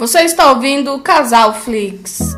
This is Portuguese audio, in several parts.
Você está ouvindo o Casal Flix.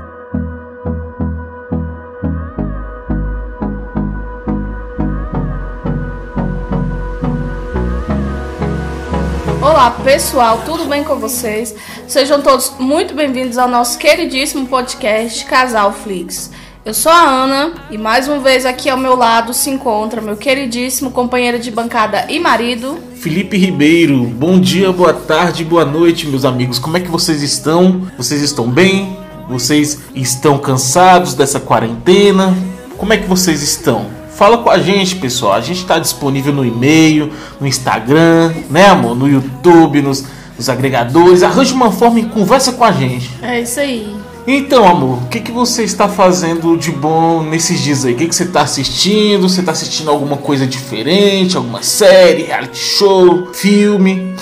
Olá pessoal, tudo bem com vocês? Sejam todos muito bem-vindos ao nosso queridíssimo podcast Casal Flix. Eu sou a Ana e mais uma vez aqui ao meu lado se encontra meu queridíssimo companheiro de bancada e marido, Felipe Ribeiro. Bom dia, boa tarde, boa noite, meus amigos. Como é que vocês estão? Vocês estão bem? Vocês estão cansados dessa quarentena? Como é que vocês estão? Fala com a gente, pessoal. A gente está disponível no e-mail, no Instagram, né, amor? No YouTube, nos, nos agregadores. Arranje uma forma e conversa com a gente. É isso aí. Então, amor, o que, que você está fazendo de bom nesses dias aí? O que, que você está assistindo? Você está assistindo alguma coisa diferente? Alguma série, reality show, filme?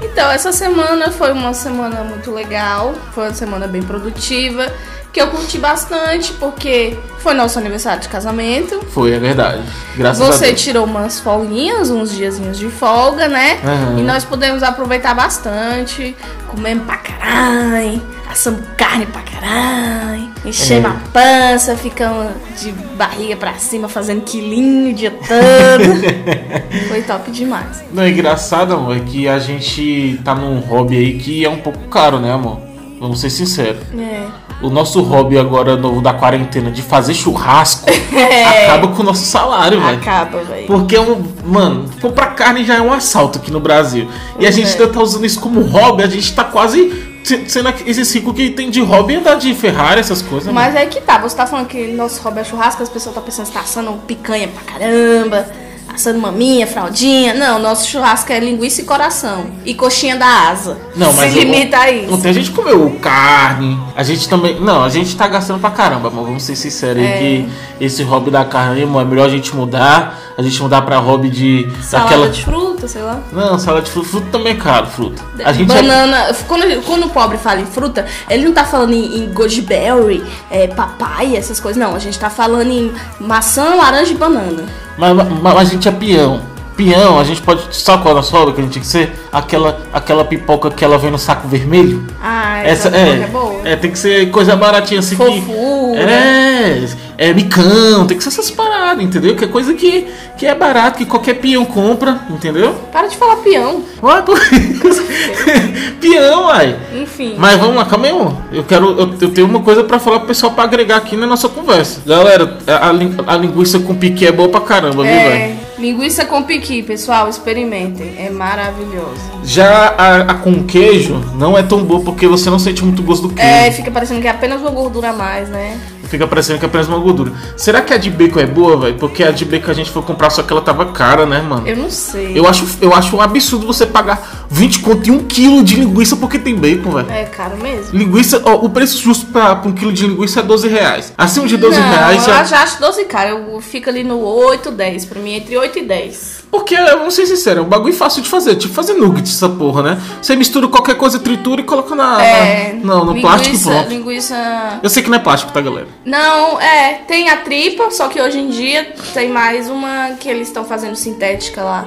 Então, essa semana foi uma semana muito legal, foi uma semana bem produtiva, que eu curti bastante, porque foi nosso aniversário de casamento. Foi, é verdade. Graças Você a Deus. tirou umas folguinhas, uns diazinhos de folga, né? Aham. E nós pudemos aproveitar bastante, comemos pra caralho, assamos carne pra caralho, enchemos É. a pança, ficamos de barriga pra cima fazendo quilinho o dia todo. Foi top demais. Não, é engraçado, amor, é que a gente tá num hobby aí que é um pouco caro, né, amor? Vamos ser sinceros. É. O nosso hobby agora novo da quarentena de fazer churrasco É. acaba com o nosso salário, velho. Acaba, velho. Porque é um. Mano, comprar carne já é um assalto aqui no Brasil. e a gente é. ainda tá usando isso como hobby, a gente tá quase se- sendo esse ciclo que tem de hobby andar de Ferrari, essas coisas. mano. Mas é que tá, você tá falando que nosso hobby é churrasco, as pessoas estão pensando que tá assando picanha pra caramba, assando maminha, fraldinha. Não, nosso churrasco é linguiça e coração. E coxinha da asa. Não, mas Se eu- limita a isso. Ontem a gente comeu carne, a gente também. Não, a gente tá gastando pra caramba, mas vamos ser sinceros É. que esse hobby da carne, irmão, é melhor a gente mudar. A gente mudar pra hobby de. Salada daquela. de fruta, sei lá. Não, salada de fruta, fruta também é caro, fruta. A gente é- Banana. Quando, quando o pobre fala em fruta, ele não tá falando em, em goji berry, é, papai, essas coisas. Não, a gente tá falando em maçã, laranja e banana. Mas, mas- mas a gente é peão. Peão, a gente pode. Sabe qual é a hobby que a gente tem que ser? Aquela, aquela pipoca que ela vem no saco vermelho. Ah, Essa essa é, é boa. é, tem que ser coisa baratinha assim que. Fofura. É, é micão, tem que ser essas paradas, entendeu? Que é coisa que, que é barato, que qualquer peão compra, entendeu? Para de falar peão. Ué, pô. peão, uai. Enfim. Mas vamos lá, calma aí, amor. Eu quero. Eu, eu tenho uma coisa pra falar pro pessoal pra agregar aqui na nossa conversa. Galera, a, a a linguiça com piqui é boa pra caramba, viu, velho? É, linguiça com piqui, pessoal, experimentem. É maravilhoso. Já a, a com queijo não é tão boa porque você não sente muito gosto do queijo. É, fica parecendo que é apenas uma gordura a mais, né? Fica parecendo que é apenas uma gordura. Será que a de bacon é boa, velho? Porque a de bacon a gente foi comprar, só que ela tava cara, né, mano? Eu não sei. Eu acho, eu acho um absurdo você pagar 20 conto e 1 quilo de linguiça porque tem bacon, velho. É caro mesmo? Linguiça, ó, o preço justo pra, pra um quilo de linguiça é 12 reais. Acima de 12 não, reais eu já. já acho 12 cara. Eu fico ali no 8, 10. Pra mim, entre 8 e 10. Porque, vamos ser sinceros, é um bagulho fácil de fazer. Tipo fazer nuggets, essa porra, né? Você mistura qualquer coisa, tritura e coloca na. É. na- não, no linguiça, plástico pronto. Linguiça. Eu sei que não é plástico, tá, galera? Não, é. Tem a tripa, só que hoje em dia tem mais uma que eles estão fazendo sintética lá.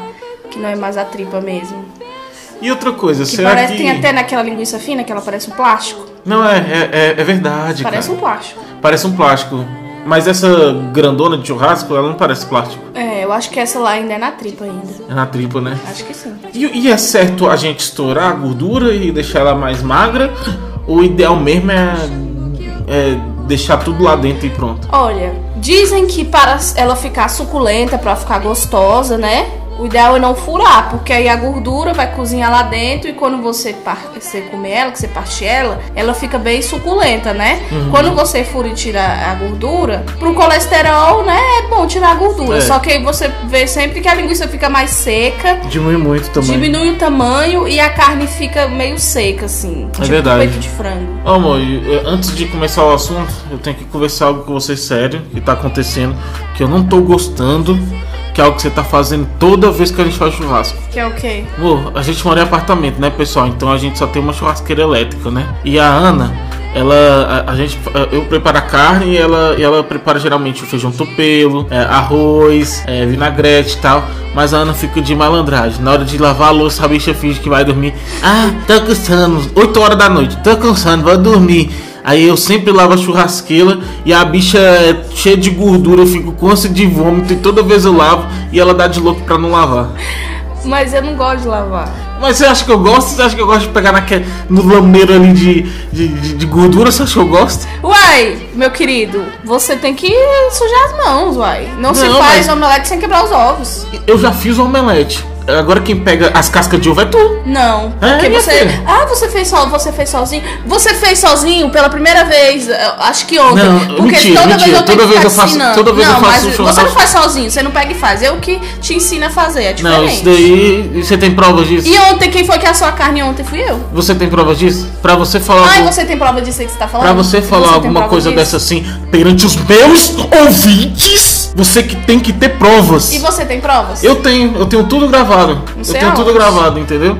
Que não é mais a tripa mesmo. E outra coisa, Que será parece, que. tem até naquela linguiça fina que ela parece um plástico. Não, é, é, é, é verdade. Parece cara. um plástico. Parece um plástico. Mas essa grandona de churrasco, ela não parece plástico. É, eu acho que essa lá ainda é na tripa ainda. É na tripa, né? Acho que sim. E, e é certo a gente estourar a gordura e deixar ela mais magra? O ideal mesmo é, é deixar tudo lá dentro e pronto. Olha, dizem que para ela ficar suculenta, para ficar gostosa, né? O ideal é não furar, porque aí a gordura vai cozinhar lá dentro e quando você, par- você comer ela, que você parte ela, ela fica bem suculenta, né? Uhum. Quando você fura e tira a gordura, pro colesterol, né, é bom tirar a gordura. É. Só que aí você vê sempre que a linguiça fica mais seca, Diminui muito também. diminui o tamanho e a carne fica meio seca, assim. tipo verdade. peito de frango. Ô, amor, eh, antes de começar o assunto, eu tenho que conversar algo com você sério que tá acontecendo, que eu não tô gostando, que é algo que você tá fazendo toda vez que a gente faz churrasco. Que é o quê? A gente mora em apartamento, né, pessoal? Então a gente só tem uma churrasqueira elétrica, né? E a Ana, ela a, a gente eu preparo a carne e ela, e ela prepara geralmente o feijão topelo, é, arroz, é, vinagrete e tal. Mas a Ana fica de malandragem. Na hora de lavar a louça, a bicha finge que vai dormir. Ah, tá cansando. 8 horas da noite, tá cansando, vai dormir. Aí eu sempre lavo a churrasqueira e a bicha é cheia de gordura, eu fico com ânsia de vômito e toda vez eu lavo e ela dá de louco pra não lavar. Mas eu não gosto de lavar. Mas você acha que eu gosto? Você acha que eu gosto de pegar naquele, no lameiro ali de, de, de, de gordura? Você acha que eu gosto? Uai, meu querido, você tem que sujar as mãos, uai. Não, se Não, faz mas- omelete sem quebrar os ovos. Eu já fiz o omelete. Agora quem pega as cascas de ovo é tu. Não, É, porque você. filha. Ah, você fez só, você fez sozinho. Você fez sozinho pela primeira vez, eu acho que ontem. Não, porque mentira, toda mentira. vez eu tenho Toda que vez eu faço- toda vez não, eu faço mas um você não faz sozinho, você não pega e faz. Eu que te ensino a fazer, é diferente. Não, isso daí. Você tem provas disso? E ontem, quem foi que assou a carne ontem fui eu. Você tem provas disso? Pra você falar. Ai, algum- você tem prova disso aí que você tá falando? Pra você falar tem alguma coisa disso? dessa assim perante os meus ouvintes, você que tem que ter provas. E você tem provas? Eu tenho, eu tenho tudo gravado. Eu tenho tudo aonde. gravado, entendeu?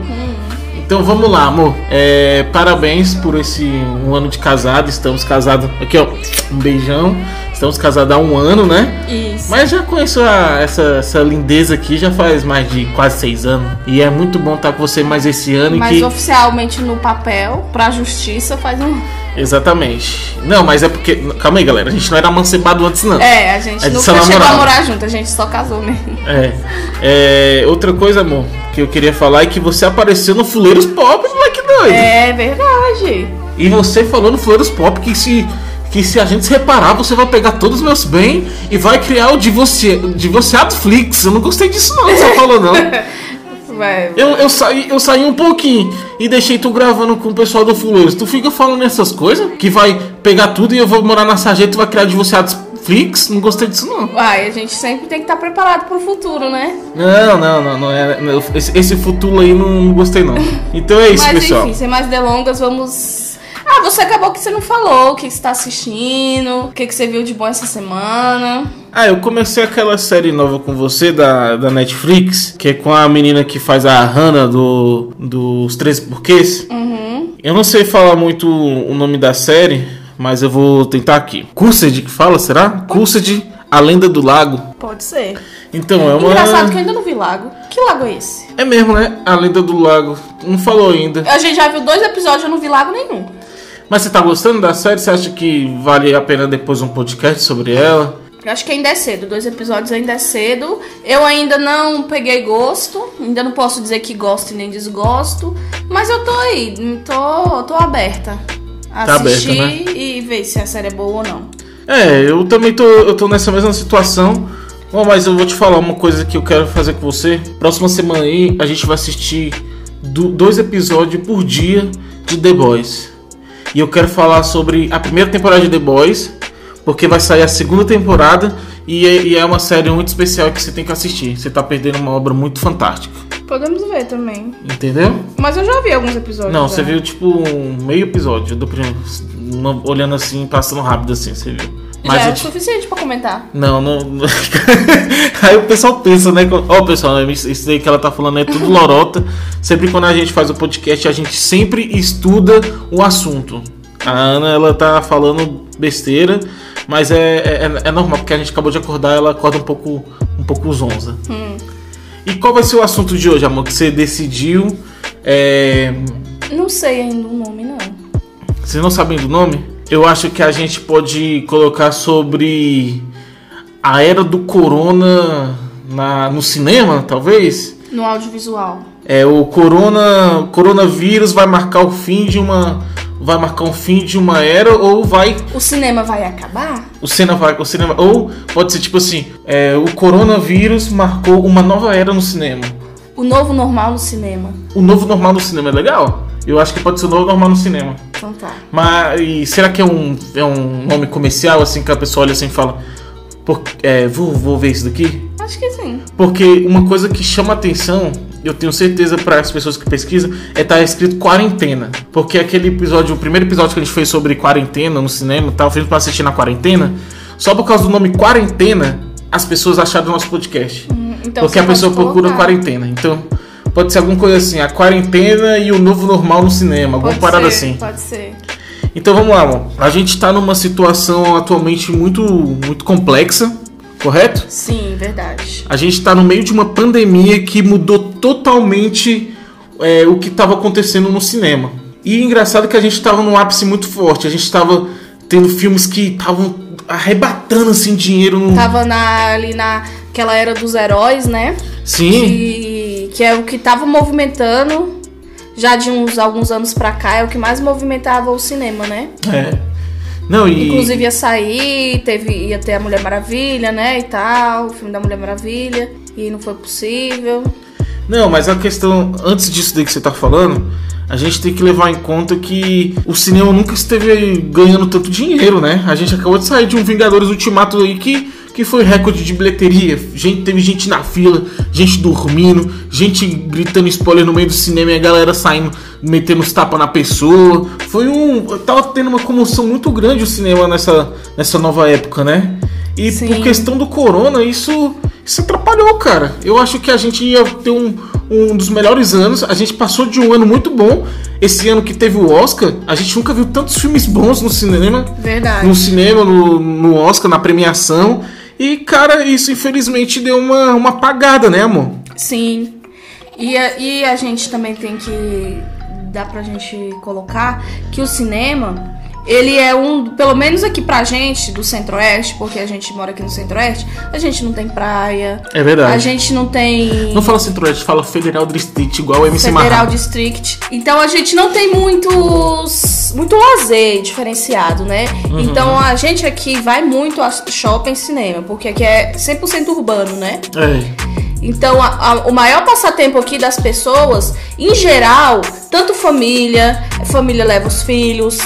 Então vamos lá, amor. É, parabéns por esse um ano de casado. Estamos casados. Aqui, ó. Um beijão. Estamos casados há um ano, né? Isso. Mas já conheço a- essa, essa lindeza aqui já faz mais de quase seis anos. E é muito bom estar com você mais esse ano. Mas que... oficialmente no papel, pra justiça, faz um. Exatamente. Não, mas é porque. Calma aí, galera. A gente não era amancebado antes, não. É, a gente É de nunca chegou a morar junto, a gente só casou mesmo. É. É, Outra coisa, amor, que eu queria falar é que você apareceu no Fuleiros Pop, moleque doido. É verdade. E você falou no Fuleiros Pop que se, que se a gente se reparar, você vai pegar todos os meus bens e vai criar o divorci, divorciado Flix. Eu não gostei disso, não, você falou, não. Vai. Eu, eu, saí, eu saí um pouquinho e deixei tu gravando com o pessoal do Fuleiros. Tu fica falando essas coisas? Que vai pegar tudo e eu vou morar na Sarjeta e vai criar divorciados Flix? Não gostei disso, não. Uai, a gente sempre tem que estar preparado pro futuro, né? Não, não, não, não é. esse, futuro aí não, não gostei não. Então é isso, Mas pessoal. enfim, sem mais delongas, vamos. Ah, você acabou que você não falou o que você tá assistindo, o que você viu de bom essa semana. Ah, eu comecei aquela série nova com você da, da Netflix, que é com a menina que faz a Hannah do, dos 13 Porquês. Uhum. Eu não sei falar muito o nome da série, mas eu vou tentar aqui. Cursed que fala, será? Cursed, a lenda do lago. Pode ser. Então, é uma. Engraçado que eu ainda não vi lago. Que lago é esse? É mesmo, né? A lenda do lago. Não falou ainda. A gente já viu dois episódios, eu não vi lago nenhum. Mas você tá gostando da série? Você acha que vale a pena depois um podcast sobre ela? Eu acho que ainda é cedo, dois episódios ainda é cedo. Eu ainda não peguei gosto, ainda não posso dizer que gosto nem desgosto, mas eu tô aí, tô, tô aberta a Tá aberta, assistir né? e ver se a série é boa ou não. É, eu também tô, eu tô nessa mesma situação. Bom, mas eu vou te falar uma coisa que eu quero fazer com você. Próxima semana aí a gente vai assistir do- dois episódios por dia de The Boys. E eu quero falar sobre a primeira temporada de The Boys, porque vai sair a segunda temporada e é, e é uma série muito especial que você tem que assistir. Você tá perdendo uma obra muito fantástica. Podemos ver também. Entendeu? Mas eu já vi alguns episódios. Não, já. você viu tipo um meio episódio do primeiro, uma- olhando assim, passando rápido assim, você viu. Já é o suficiente pra comentar. Não, não. Aí o pessoal pensa, né? Ó, pessoal, isso aí que ela tá falando é tudo lorota. Sempre quando a gente faz o podcast, a gente sempre estuda o assunto. A Ana, ela tá falando besteira, mas é, é, é normal, porque a gente acabou de acordar, ela acorda um pouco, um pouco zonza. E qual vai ser o assunto de hoje, amor? Que você decidiu. É... Não sei ainda o nome, não. Vocês não sabem do nome? Eu acho que a gente pode colocar sobre a era do corona na, no cinema, talvez. No audiovisual. É o corona, coronavírus vai marcar o fim de uma, vai marcar o fim de uma era ou vai O cinema vai acabar? o cinema vai, o cinema ou pode ser tipo assim, é, o coronavírus marcou uma nova era no cinema. O novo normal no cinema. O novo normal no cinema é legal? Eu acho que pode ser o novo normal no cinema. Então tá. Mas será que é um, é um nome comercial, assim, que a pessoa olha assim e fala, Por, é, vou, vou ver isso daqui? Acho que sim. Porque uma coisa que chama atenção, eu tenho certeza para as pessoas que pesquisam, é estar escrito quarentena. Porque aquele episódio, o primeiro episódio que a gente fez sobre quarentena no cinema, tava feito para assistir na quarentena, só por causa do nome quarentena, as pessoas acharam o nosso podcast. Então porque a pessoa procura quarentena. Então, pode ser alguma coisa assim, a quarentena e o novo normal no cinema, alguma Pode parada ser, assim. Pode ser. Então vamos lá, amor. A gente está numa situação atualmente muito, muito complexa, correto? Sim, verdade. A gente está no meio de uma pandemia que mudou totalmente é, o que estava acontecendo no cinema. E engraçado que a gente estava num ápice muito forte. A gente estava tendo filmes que estavam arrebatando assim dinheiro no. Tava na, ali naquela era dos heróis, né? Sim. Que, que é o que tava movimentando já de uns alguns anos pra cá, é o que mais movimentava o cinema, né? É. Não, e. Inclusive ia sair, teve, ia ter a Mulher Maravilha, né? E tal, o filme da Mulher Maravilha. E não foi possível. Não, mas a questão, antes disso daí que você tá falando, a gente tem que levar em conta que o cinema nunca esteve ganhando tanto dinheiro, né? A gente acabou de sair de um Vingadores Ultimato aí que, que foi recorde de bilheteria. Gente, teve gente na fila, gente dormindo, gente gritando spoiler no meio do cinema e a galera saindo, metendo os tapas na pessoa. Foi um. Tava tendo uma comoção muito grande o cinema nessa, nessa nova época, né? E Sim. por questão do corona, isso, isso atrapalhou, cara. Eu acho que a gente ia ter um, um dos melhores anos. A gente passou de um ano muito bom. Esse ano que teve o Oscar, a gente nunca viu tantos filmes bons no cinema. Verdade. No cinema, no, no Oscar, na premiação. E, cara, isso infelizmente deu uma, uma apagada, né, amor? Sim. E a, e a gente também tem que. dá pra gente colocar que o cinema. Ele é um, pelo menos aqui pra gente, do Centro-Oeste, porque a gente mora aqui no Centro-Oeste, a gente não tem praia, É verdade. a gente não tem Não fala Centro-Oeste, fala Federal District, igual o MC Federal Marra. District. Então a gente não tem muitos muito lazer diferenciado, né? Uhum. Então a gente aqui vai muito a shopping cinema, porque aqui é 100% urbano, né? É. Então, a- a- o maior passatempo aqui das pessoas, em geral, tanto família, família leva os filhos,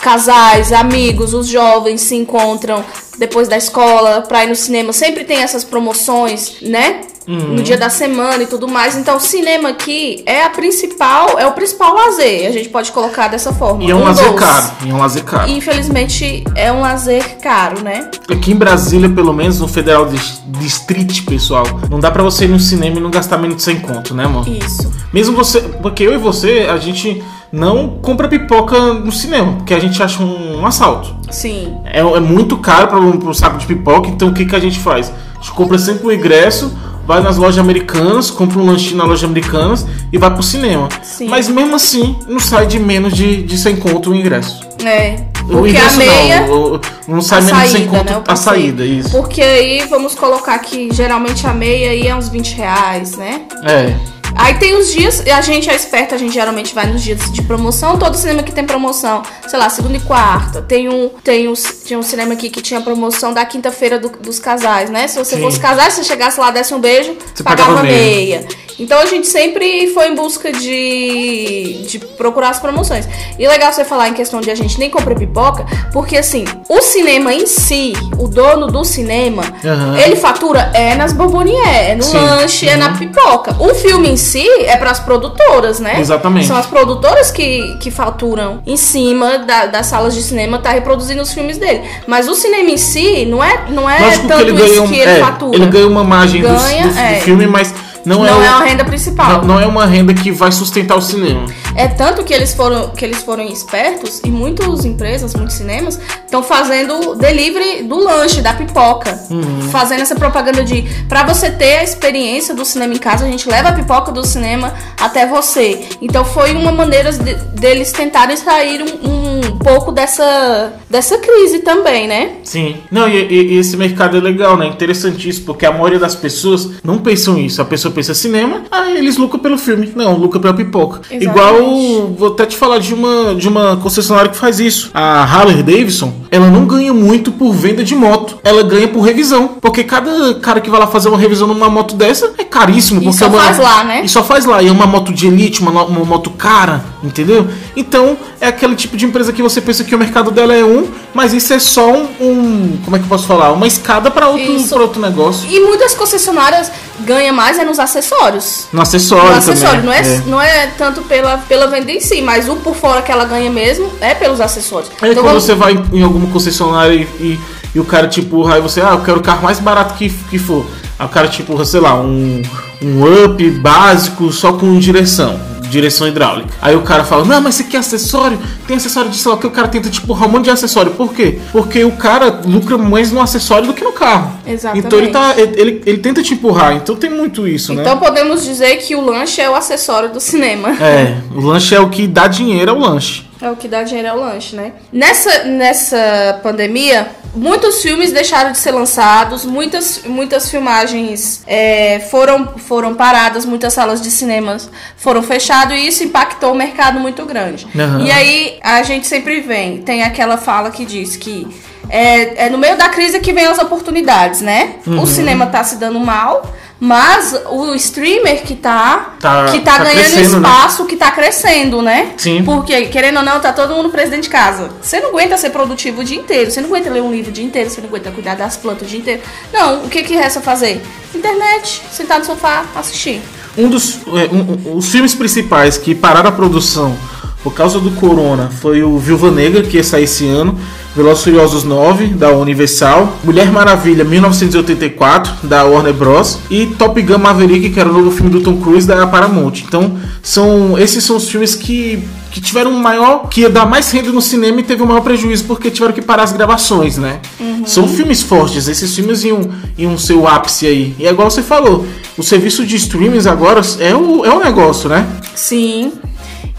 casais, amigos, os jovens se encontram depois da escola pra ir no cinema. Sempre tem essas promoções, né? Uhum. No dia da semana e tudo mais. Então, o cinema aqui é a principal, é o principal lazer. A gente pode colocar dessa forma. E é um Um lazer caro. E é um lazer caro. E, infelizmente, é um lazer caro, né? Aqui em Brasília, pelo menos no Federal Dis- District, pessoal, não dá pra você ir no cinema e não gastar menos de 100 conto, né, amor? Isso. Mesmo você. Porque eu e você, a gente não compra pipoca no cinema, porque a gente acha um, um assalto. Sim. É, é muito caro para um, um saco de pipoca, então o que, que a gente faz? A gente compra sempre o ingresso, vai nas lojas americanas, compra um lanchinho na loja americanas e vai pro cinema. Sim. Mas mesmo assim, não sai de menos de, de 100 conto o ingresso. É. o ingresso meia. não, não sai menos de 100 saída, conto né? a saída, isso. Porque aí vamos colocar que geralmente a meia aí é uns 20 reais, né? É. Aí tem os dias, a gente é esperta, a gente geralmente vai nos dias de promoção. Todo cinema que tem promoção, sei lá, segunda e quarta. Tem um, tem um, tinha um cinema aqui que tinha promoção da quinta-feira do- dos casais, né? Se você Sim. fosse casar, se você chegasse lá, desse um beijo, Você pagava, pagava meia. Então a gente sempre foi em busca de, de procurar as promoções. E legal você falar em questão de a gente nem compra pipoca, porque assim, o cinema em si, o dono do cinema, Aham. ele fatura é nas bombonier, é no Sim. lanche, é na Uhum. pipoca. O filme em si é para as produtoras, né? Exatamente. São as produtoras que, que faturam em cima da- das salas de cinema, tá reproduzindo os filmes dele. Mas o cinema em si não é, não é Lógico que tanto ele ganha, isso um, que ele é, fatura. ele ganha uma margem do- Ganha, do, do é. filme, mas não, não é, é, uma renda principal. não, não é uma renda que vai sustentar o cinema. É tanto que eles foram que eles foram espertos e muitas empresas, muitos cinemas estão fazendo delivery do lanche, da pipoca, Uhum. fazendo essa propaganda de pra você ter a experiência do cinema em casa, a gente leva a pipoca do cinema até você. Então foi uma maneira de- deles tentarem sair um, um pouco dessa dessa crise também, né? Sim. Não, e, e- e esse mercado é legal, né? Interessantíssimo, porque a maioria das pessoas não pensam isso. A pessoa pensa cinema, ah, eles lucram pelo filme. Não, lucram pela pipoca. Exatamente. Igual, vou até te falar de uma, de uma concessionária que faz isso. A Harley Davidson, ela não ganha muito por venda de moto. Ela ganha por revisão. Porque cada cara que vai lá fazer uma revisão numa moto dessa é caríssimo. E porque só é uma- faz lá, né? E só faz lá. E é uma moto de elite, uma, uma moto cara, entendeu? Então, é aquele tipo de empresa que você pensa que o mercado dela é um, mas isso é só um. um- como é que eu posso falar? Uma escada para outro, pra outro negócio. E muitas concessionárias ganham mais é nos acessórios. No acessório, No acessório, também. não é, não é tanto pela, pela venda em si, mas o por fora que ela ganha mesmo é pelos acessórios. É Então, quando vamos- você vai em, em alguma concessionária e, e, e o cara te empurra e você, ah, eu quero o carro mais barato que, que for. Aí o cara te empurra, sei lá, um, um up básico só com direção. Direção hidráulica. Aí o cara fala: Não, mas você quer acessório? Tem acessório de sei lá que o cara tenta tipo um monte de acessório. Por quê? Porque o cara lucra mais no acessório do que no carro. Exatamente. Então ele, tá, ele, ele, ele tenta te empurrar. Então tem muito isso, né? Então podemos dizer que o lanche é o acessório do cinema. É, o lanche é o que dá dinheiro ao lanche. É o que dá dinheiro ao lanche, né? Nessa, nessa pandemia, muitos filmes deixaram de ser lançados, muitas, muitas filmagens é, foram, foram paradas, muitas salas de cinemas foram fechadas e isso impactou o mercado muito grande. Aham. E aí a gente sempre vem, tem aquela fala que diz que é, é no meio da crise que vem as oportunidades, né? Uhum. O cinema tá se dando mal. Mas o streamer que tá, Tá- que tá, tá ganhando né? espaço, que tá crescendo, né? Sim. Porque, querendo ou não, tá todo mundo preso dentro de casa. Você não aguenta ser produtivo o dia inteiro. Você não aguenta ler um livro o dia inteiro. Você não aguenta cuidar das plantas o dia inteiro. Não, o que que resta fazer? Internet, sentar no sofá, assistir. Um dos é, um- um- os filmes principais que pararam a produção por causa do corona foi o Viúva Negra, que ia sair esse ano, Velozes Furiosos 9, da Universal, Mulher Maravilha 1984, da Warner Bros. e Top Gun Maverick, que era o novo filme do Tom Cruise, da Paramount. Então, são esses são os filmes que, que tiveram maior, que ia dar mais renda no cinema e teve o maior prejuízo porque tiveram que parar as gravações, né? São filmes fortes, esses filmes iam, iam ser o ápice aí. E é igual você falou, o serviço de streamings agora é o, é o negócio, né? Sim.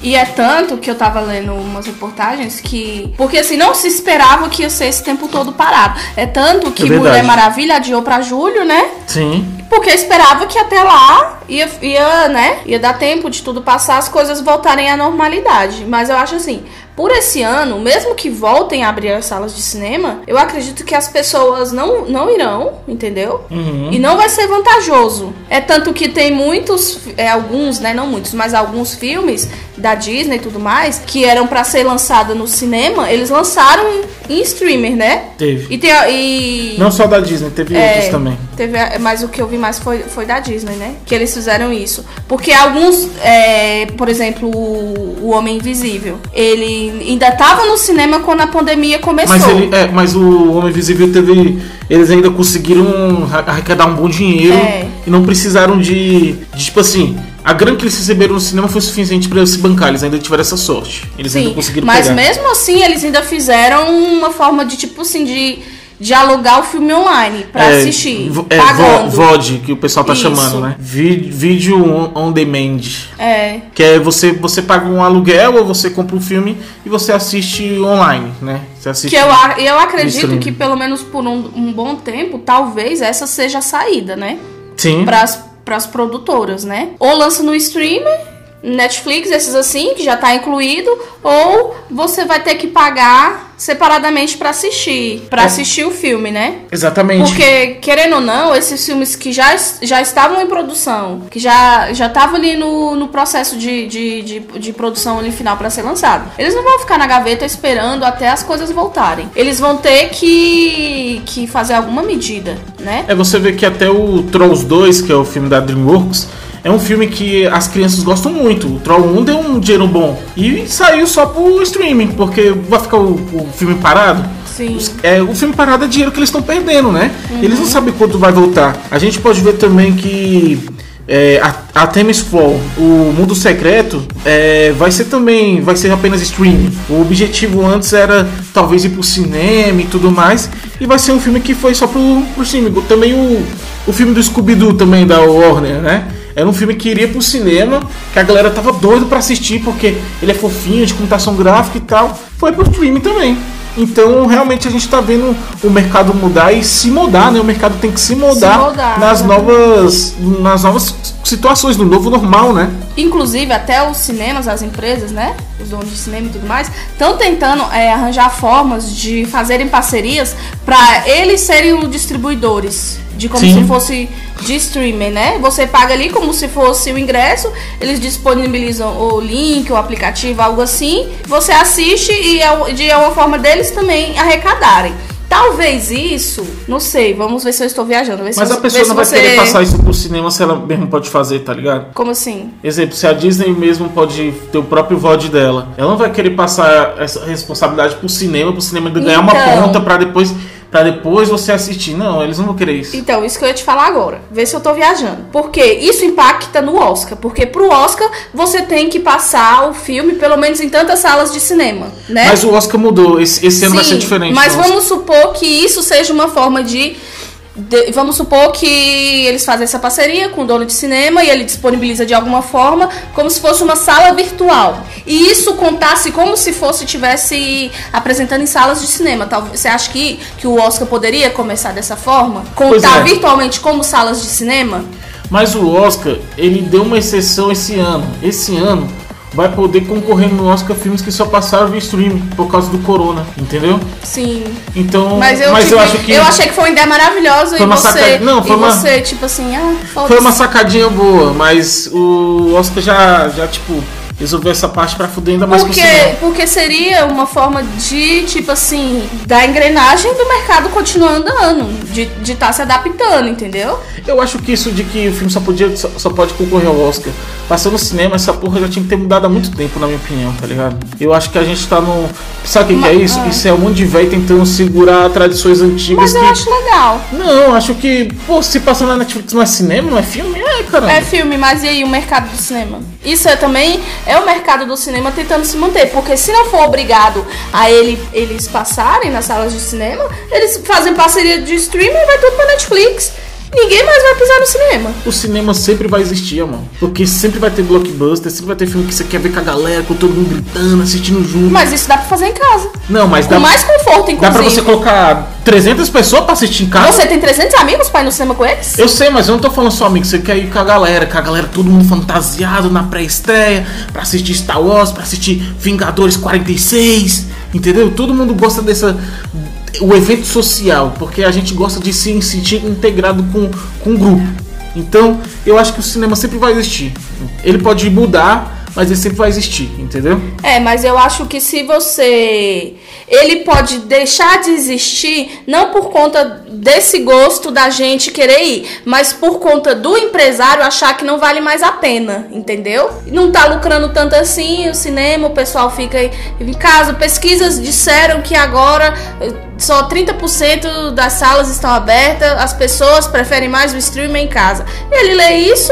E é tanto que eu tava lendo umas reportagens que. Porque assim, não se esperava que ia ser esse tempo todo parado. É tanto que É. Mulher Maravilha adiou pra julho, né? Sim. Porque esperava que até lá ia, ia, né? Ia dar tempo de tudo passar, as coisas voltarem à normalidade. Mas eu acho assim, por esse ano, mesmo que voltem a abrir as salas de cinema, eu acredito que as pessoas não, não irão, entendeu? E não vai ser vantajoso. É tanto que tem muitos, é, alguns, né? Não muitos, mas alguns filmes da Disney e tudo mais, que eram pra ser lançado no cinema, eles lançaram em streamer, né? Teve. E tem e Não só da Disney, teve é, outros também. Teve, mas o que eu vi mais foi, foi da Disney, né? Que eles fizeram isso. Porque alguns, é, por exemplo, o Homem Invisível, ele ainda tava no cinema quando a pandemia começou. Mas, ele, é, mas o Homem Invisível teve. Eles ainda conseguiram ra- arrecadar um bom dinheiro É. e não precisaram de, de, Tipo assim, a grana que eles receberam no cinema foi suficiente pra eles se bancar. Eles ainda tiveram essa sorte. Eles ainda Sim, conseguiram mas pegar. mesmo assim eles ainda fizeram uma forma de, tipo assim, de, de alugar o filme online pra É, assistir, é, pagando. vo- VOD, que o pessoal tá Isso. chamando, né? Vídeo on, on demand. É, Que é você, você paga um aluguel ou você compra um filme e você assiste online, né? Você assiste que eu, eu acredito que pelo menos por um, um bom tempo, talvez essa seja a saída, né? Sim. para as produtoras, né? Ou lança no streamer, Netflix, esses assim, que já tá incluído, ou você vai ter que pagar separadamente para assistir, para É. assistir o filme, né? Exatamente. Porque, querendo ou não, esses filmes que já, já estavam em produção, que já já estavam ali no, no processo de, de, de, de produção ali final para ser lançado, eles não vão ficar na gaveta esperando até as coisas voltarem. Eles vão ter que, que fazer alguma medida, né? É, você vê que até o Trolls 2, que é o filme da DreamWorks, é um filme que as crianças gostam muito. O Troll 1 deu um dinheiro bom. E saiu só pro streaming, porque vai ficar o, o filme parado. Sim. Os- É, o filme parado é dinheiro que eles estão perdendo, né? Eles não sabem quando vai voltar. A gente pode ver também que é, a, a Themis Fall, o Mundo Secreto, é, vai ser também, vai ser apenas streaming. O objetivo antes era talvez ir pro cinema e tudo mais. E vai ser um filme que foi só pro, pro streaming. Também o, o filme do Scooby-Doo também, da Warner, né? Era um filme que iria pro cinema, que a galera tava doido pra assistir, porque ele é fofinho, de computação gráfica e tal. Foi pro streaming também. Então, realmente, a gente tá vendo o mercado mudar e se mudar, né? O mercado tem que se mudar, moldar, nas, né? novas, nas novas situações, no novo normal, né? Inclusive, até os cinemas, as empresas, né? Os donos de cinema e tudo mais, estão tentando é, arranjar formas de fazerem parcerias para eles serem os distribuidores. De como Sim. se fosse de streaming, né? Você paga ali como se fosse o ingresso, eles disponibilizam o link, o aplicativo, algo assim. Você assiste e é de uma forma deles também arrecadarem. Talvez isso, não sei, vamos ver se eu estou viajando. Mas a pessoa não vai você- querer passar isso pro cinema se ela mesmo pode fazer, tá ligado? Como assim? Exemplo, se a Disney mesmo pode ter o próprio VOD dela, ela não vai querer passar essa responsabilidade pro cinema, pro cinema ganhar uma Então. ponta pra depois pra depois você assistir. Não, eles não vão querer isso. Então, isso que eu ia te falar agora. Vê se eu tô viajando. Porque isso impacta no Oscar. Porque pro Oscar você tem que passar o filme, pelo menos em tantas salas de cinema, né? Mas o Oscar mudou. Esse, esse ano vai ser Sim, diferente. Mas vamos supor que isso seja uma forma de, de- Vamos supor que eles fazem essa parceria com o dono de cinema e ele disponibiliza de alguma forma como se fosse uma sala virtual. E isso contasse como se fosse tivesse apresentando em salas de cinema. Talvez você acha que, que o Oscar poderia começar dessa forma? Contar é. virtualmente como salas de cinema? Mas o Oscar, ele deu uma exceção esse ano. Esse ano vai poder concorrer no Oscar filmes que só passaram via streaming por causa do corona, entendeu? Sim. Então, Mas eu, eu tive- acho que eu achei que foi uma ideia maravilhosa Foi e uma você, sacada- não, foi e uma- você tipo assim, ah, foi uma sacadinha boa, mas o Oscar já, já tipo, resolveu essa parte pra fuder ainda mais Porque, porque seria uma forma de, tipo assim, da engrenagem do mercado continuar andando, de estar tá se adaptando, entendeu? Eu acho que isso de que o filme só, podia, só, só pode concorrer ao Oscar. Passando no cinema, essa porra já tinha que ter mudado há muito tempo, na minha opinião, tá ligado? Eu acho que a gente tá no. Sabe o que, que é isso? ah. Isso é um monte de velho tentando segurar tradições antigas Mas eu que. acho legal. Não, acho que, pô, se passar na Netflix não é cinema, não é filme? É, caramba. É filme, mas e aí o mercado do cinema? Isso é também é o mercado do cinema tentando se manter, porque se não for obrigado a ele, eles passarem nas salas de cinema, eles fazem parceria de streaming e vai tudo pra Netflix. Ninguém mais vai pisar no cinema. O cinema sempre vai existir, mano. Porque sempre vai ter blockbuster, sempre vai ter filme que você quer ver com a galera, com todo mundo gritando, assistindo junto. Mas isso dá pra fazer em casa. Não, mas Com dá, mais conforto, inclusive. dá pra você colocar 300 pessoas pra assistir em casa. Você tem 300 amigos pra ir no cinema com eles? Eu sei, mas eu não tô falando só amigo, você quer ir com a galera, com a galera, todo mundo fantasiado na pré-estreia, pra assistir Star Wars, pra assistir Vingadores 46, entendeu? Todo mundo gosta dessa. O evento social, porque a gente gosta de se sentir integrado com, com um grupo. Então, eu acho que o cinema sempre vai existir. Ele pode mudar, mas ele sempre vai existir, entendeu? É, mas eu acho que se você. Ele pode deixar de existir não por conta desse gosto da gente querer ir, mas por conta do empresário achar que não vale mais a pena, entendeu? Não tá lucrando tanto assim o cinema, o pessoal fica aí em casa. Pesquisas disseram que agora eh, só 30% das salas estão abertas, as pessoas preferem mais o streaming em casa. Ele lê isso,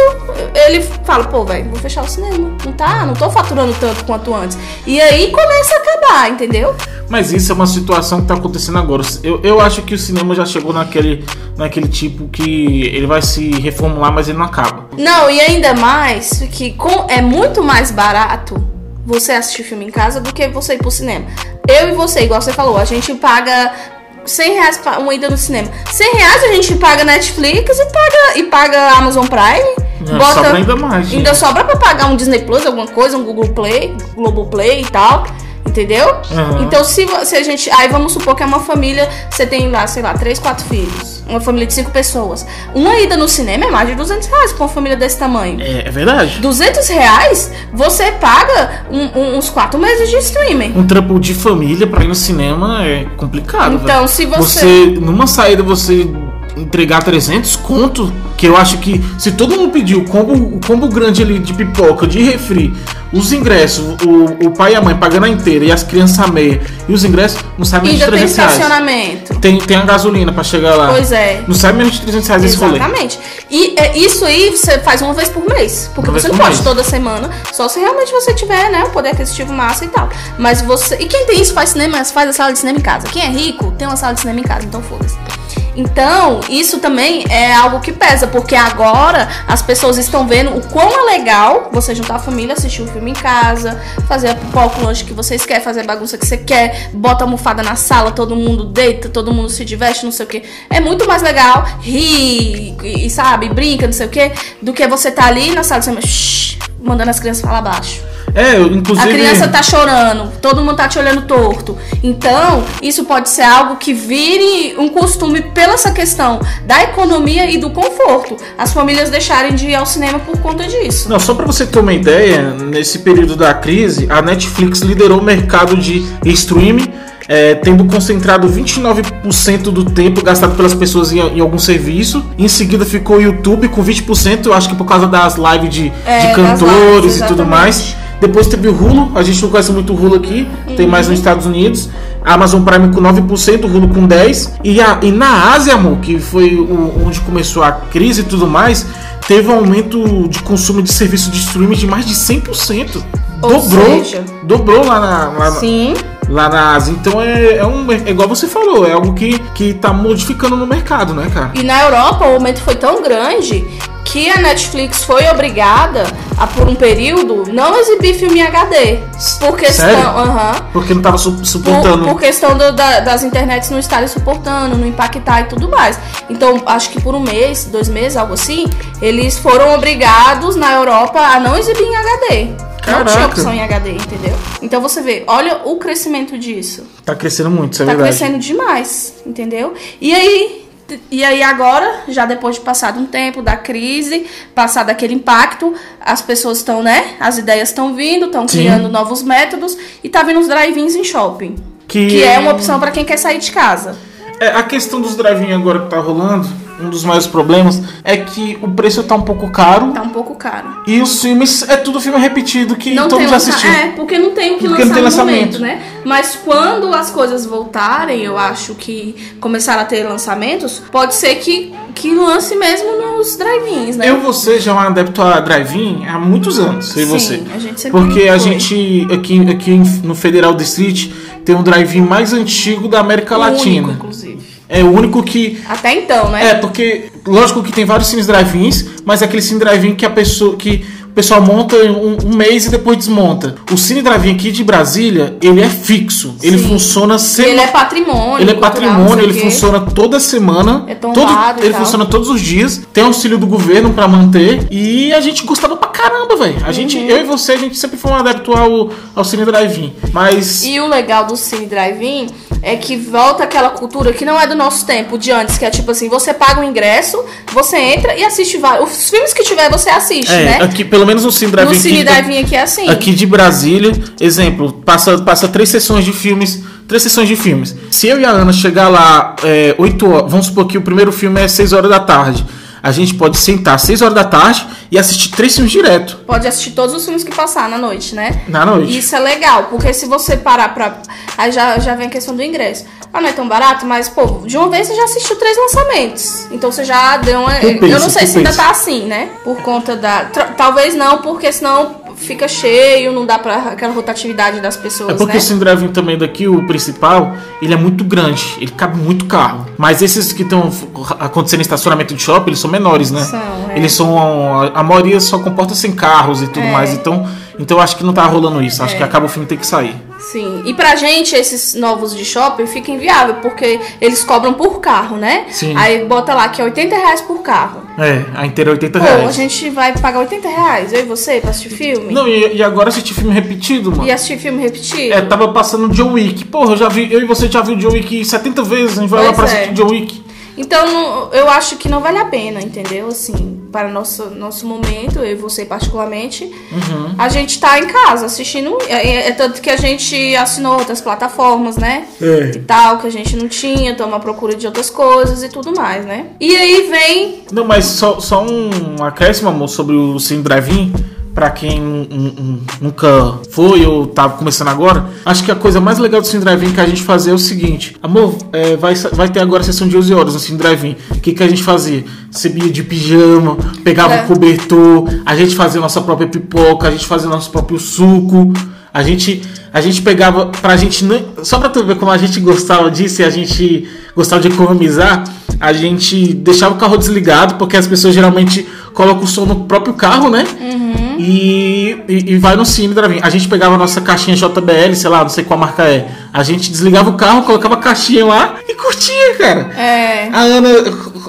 ele fala, pô, velho, vou fechar o cinema. Não tá, não tô faturando tanto quanto antes. E aí começa a acabar, entendeu? Mas isso é uma situação que tá acontecendo agora. Eu, eu acho que o cinema já chegou naquele, naquele tipo que ele vai se reformular, mas ele não acaba. Não, e ainda mais que com, é muito mais barato você assistir filme em casa do que você ir pro cinema. Eu e você, igual você falou, a gente paga 100 reais pra uma ida no cinema. 100 reais a gente paga Netflix e paga, e paga Amazon Prime. É, sobra ainda mais, gente. Ainda sobra pra pagar um Disney Plus, alguma coisa, um Google Play, Globo Play e tal. Entendeu? Uhum. Então, se, se a gente. Aí vamos supor que é uma família, você tem lá, sei lá, três, quatro filhos. Uma família de cinco pessoas. Uma ida no cinema é mais de 200 reais pra uma família desse tamanho. É, é verdade. 200 reais, você paga um- um- uns quatro meses de streaming. Um trampo de família pra ir no cinema é complicado. Então, velho. se você- Você, numa saída, você entregar 300 conto, que eu acho que se todo mundo pediu o combo, o combo grande ali de pipoca, de refri, os ingressos, o, o pai e a mãe pagando a inteira e as crianças a meia, e os ingressos, não sai menos de Ainda tem 300 reais. estacionamento. Tem, tem a gasolina pra chegar lá. Pois é. Não sai menos de 300 reais esse rolê. Exatamente. E é, isso aí você faz uma vez por mês. Porque Uma você não pode mês. toda semana. Só se realmente você tiver, né, o poder aquisitivo massa e tal. Mas você. E quem tem isso faz cinema, faz a sala de cinema em casa. Quem é rico tem uma sala de cinema em casa, então foda-se. Então, isso também é algo que pesa, porque agora as pessoas estão vendo o quão é legal você juntar a família, assistir um filme em casa, fazer a pipoca, lanche que vocês querem, fazer a bagunça que você quer, bota a almofada na sala, todo mundo deita, todo mundo se diverte, não sei o que. É muito mais legal rir e, e, sabe, brinca, não sei o que, do que você tá ali na sala de cinema, shh, mandando as crianças falar baixo. É, inclusive. A criança tá chorando, todo mundo tá te olhando torto. Então, isso pode ser algo que vire um costume pela essa questão da economia e do conforto. As famílias deixarem de ir ao cinema por conta disso. Não, só pra você ter uma ideia, nesse período da crise, a Netflix liderou o mercado de streaming, é, tendo concentrado 29% do tempo gastado pelas pessoas em, em algum serviço. Em seguida ficou o YouTube com 20%, eu acho que por causa das lives de, É, de cantores lives, e tudo mais. Depois teve o Hulu, a gente não conhece muito o Hulu aqui, tem mais nos Estados Unidos. A Amazon Prime com 9%, o Hulu com 10%. E, a, e na Ásia, amor, que foi o, onde começou a crise e tudo mais, teve um aumento de consumo de serviço de streaming de mais de 100%. Ou dobrou, seja- dobrou lá na, lá, na- Sim. Lá na Ásia. Então é, é, um, é igual você falou, é algo que, que tá modificando no mercado, né, cara? E na Europa o aumento foi tão grande que a Netflix foi obrigada a, por um período, não exibir filme em HD. Por questão. Porque não tava su- Por, suportando. por questão do- da- das internets não estarem suportando, não impactar e tudo mais. Então, acho que por um mês, dois meses, algo assim, eles foram obrigados na Europa a não exibir em HD. Não tinha Caraca. opção em HD, entendeu? Então você vê, olha o crescimento disso. Tá crescendo muito, isso é tá verdade. crescendo demais, entendeu? E aí, e aí agora, já depois de passado um tempo da crise, passado aquele impacto, as pessoas estão, né? As ideias estão vindo, estão criando novos métodos e tá vindo os drive-ins em shopping. Que, Que é uma opção para quem quer sair de casa. É, a questão dos drive-in agora que tá rolando, um dos maiores problemas é que o preço tá um pouco caro Tá um pouco caro. e os filmes é tudo filme repetido que Não todo tem mundo já lança... assistiu. É, porque não tem o que Porque lançar não tem lançamento. momento, né? Mas quando as coisas voltarem, eu acho que começaram a ter lançamentos, pode ser que, que lance mesmo nos drive-ins, né? Eu você já é um adepto a drive-in há muitos anos, e Sim, você. a gente sempre Porque a foi. gente aqui, aqui no Federal District tem um drive-in mais antigo da América O Latina. único, inclusive. É o único que Até então, né? É, porque, lógico que tem vários cines drive-ins, mas é aquele cine drive-in que a pessoa. que o pessoal monta um, um mês e depois desmonta. O cine drive-in aqui de Brasília, ele é fixo. Ele Sim. funciona E sempre. ele é patrimônio. Ele é patrimônio, ele funciona toda semana. É tombado todo, ele tal. funciona todos os dias. Tem auxílio do governo pra manter. E a gente gostava pra caramba, velho. A gente, Uhum. eu e você, a gente sempre foi um adepto ao, ao cine drive-in. Mas. E o legal do Cine Drive-In é que volta aquela cultura que não é do nosso tempo, de antes, que é tipo assim, você paga o ingresso, você entra e assiste vários. Os filmes que tiver, você assiste, é, né? aqui, pelo menos no cine No drive-in. Cine aqui- Drive-In aqui é assim. aqui de Brasília, exemplo, passa, passa três sessões de filmes, três sessões de filmes. Se eu e a Ana chegar lá é, 8 horas, vamos supor que o primeiro filme é 6 horas da tarde. A gente pode sentar às 6 horas da tarde e assistir três filmes direto Pode assistir todos os filmes que passar na noite, né? na noite. Isso é legal, porque se você parar pra. Aí já, já vem a questão do ingresso. Ah, não é tão barato, mas, pô, de uma vez você já assistiu três lançamentos. Então você já deu uma. Compensa, eu não sei se ainda tá assim, né? Por conta da. Talvez não, porque senão fica cheio, não dá pra aquela rotatividade das pessoas, É porque né? o Cine Drive-In também daqui, o principal, ele é muito grande, ele cabe muito carro. Mas esses que estão acontecendo em estacionamento de shopping, eles são menores, né? São, é. Eles são. A, a maioria só comporta sem carros e tudo É. mais. Então, então eu acho que não tá rolando isso. Acho que acaba o filme ter que sair. Sim. E pra gente, esses novos de shopping fica inviável, porque eles cobram por carro, né? Sim. Aí bota lá que é 80 reais por carro. É, a inteira é 80 Pô, reais. a gente vai pagar 80 reais, eu e você, pra assistir filme? Não, e, e agora assistir filme repetido, mano. E assistir filme repetido? É, tava passando John Wick. Porra, eu já vi, eu e você já viu John Wick 70 vezes, a gente vai lá Pois pra é. assistir John Wick. Então, eu acho que não vale a pena, entendeu? Assim, para nosso, nosso momento, eu e você particularmente, Uhum. a gente tá em casa assistindo. É, é- é tanto que a gente assinou outras plataformas, né? É. E tal, que a gente não tinha, estamos à procura de outras coisas e tudo mais, né? E aí vem. Não, mas só, só um acréscimo, amor, sobre o Cine Drive-In. Pra quem nun- nun- nunca foi ou tá começando agora, acho que a coisa mais legal do Cine Drive-In que a gente fazia é o seguinte: Amor, é, vai, vai ter agora a sessão de 11 horas no Cine Drive-In. O que, que a gente fazia? Você ia de pijama, pegava É. o cobertor, a gente fazia nossa própria pipoca, a gente fazia nosso próprio suco. A gente, a gente pegava pra gente não, só pra tu ver como a gente gostava disso e a gente gostava de economizar, a gente deixava o carro desligado, porque as pessoas geralmente colocam o som no próprio carro, né? E, e, e vai no cine drive A gente pegava a nossa caixinha JBL, sei lá, não sei qual marca é. A gente desligava o carro, colocava a caixinha lá e curtia, cara. É. A Ana,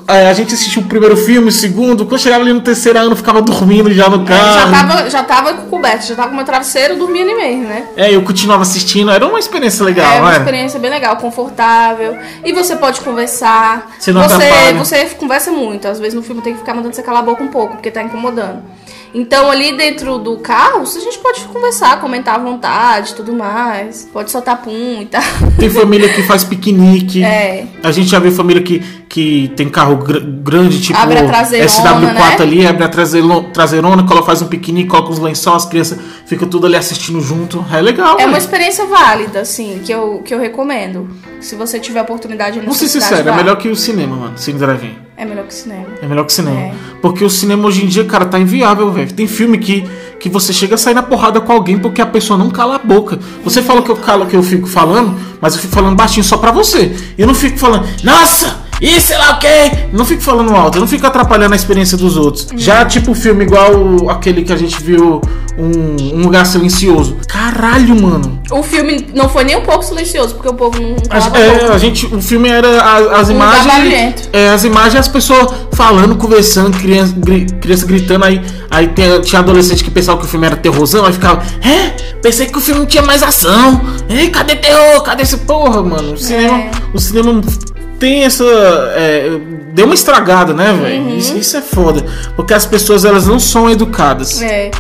é, a gente assistiu o primeiro filme, o segundo, quando chegava ali no terceiro, a Ana ficava dormindo já no É, já, carro. tava, já tava coberto, já tava com meu travesseiro dormindo mesmo, né? É, eu continuava assistindo, era uma experiência legal, é uma era? experiência bem legal, confortável. E você pode conversar. Você não você, atrapalha. você conversa muito. Às vezes no filme tem que ficar mandando você calar a boca um pouco, porque tá incomodando. Então ali dentro do carro, a gente pode conversar, comentar à vontade, tudo mais. Pode soltar pum e tal. Tem família que faz piquenique. É. A gente já vê família que, que tem carro gr- grande, tipo Abre a traseirona, SW4 né? ali, abre a traseiro- traseirona, coloca, faz um piquenique, coloca os lençóis, as crianças ficam tudo ali assistindo junto. É legal, É uma experiência válida, assim, que eu, que eu recomendo. Se você tiver a oportunidade Vou ser sincero, é melhor que o cinema, mano. Cine Drive-In. É melhor que cinema. É melhor que cinema. É. Porque o cinema hoje em dia, cara, tá inviável, velho. Tem filme que, que você chega a sair na porrada com alguém porque a pessoa não cala a boca. Você fala que eu calo que eu fico falando, mas eu fico falando baixinho só pra você. Eu não fico falando, nossa! E sei lá o quê? Não fico falando alto, não fico atrapalhando a experiência dos outros. Já tipo filme igual aquele que a gente viu, um, um lugar silencioso. Caralho, mano. O filme não foi nem um pouco silencioso, porque o povo não A, calava a é, a gente, o filme era a- as Um imagens. É, as imagens, as pessoas falando, conversando, criança, gri- criança gritando, aí, aí tem- tinha adolescente que pensava que o filme era terrorzão, aí ficava, é, pensei que o filme tinha mais ação. Ei, cadê terror? Cadê esse porra, mano? O cinema, É. o cinema tem essa. é, deu uma estragada, né, velho? Uhum. Isso, isso é foda. Porque as pessoas elas não são educadas. É.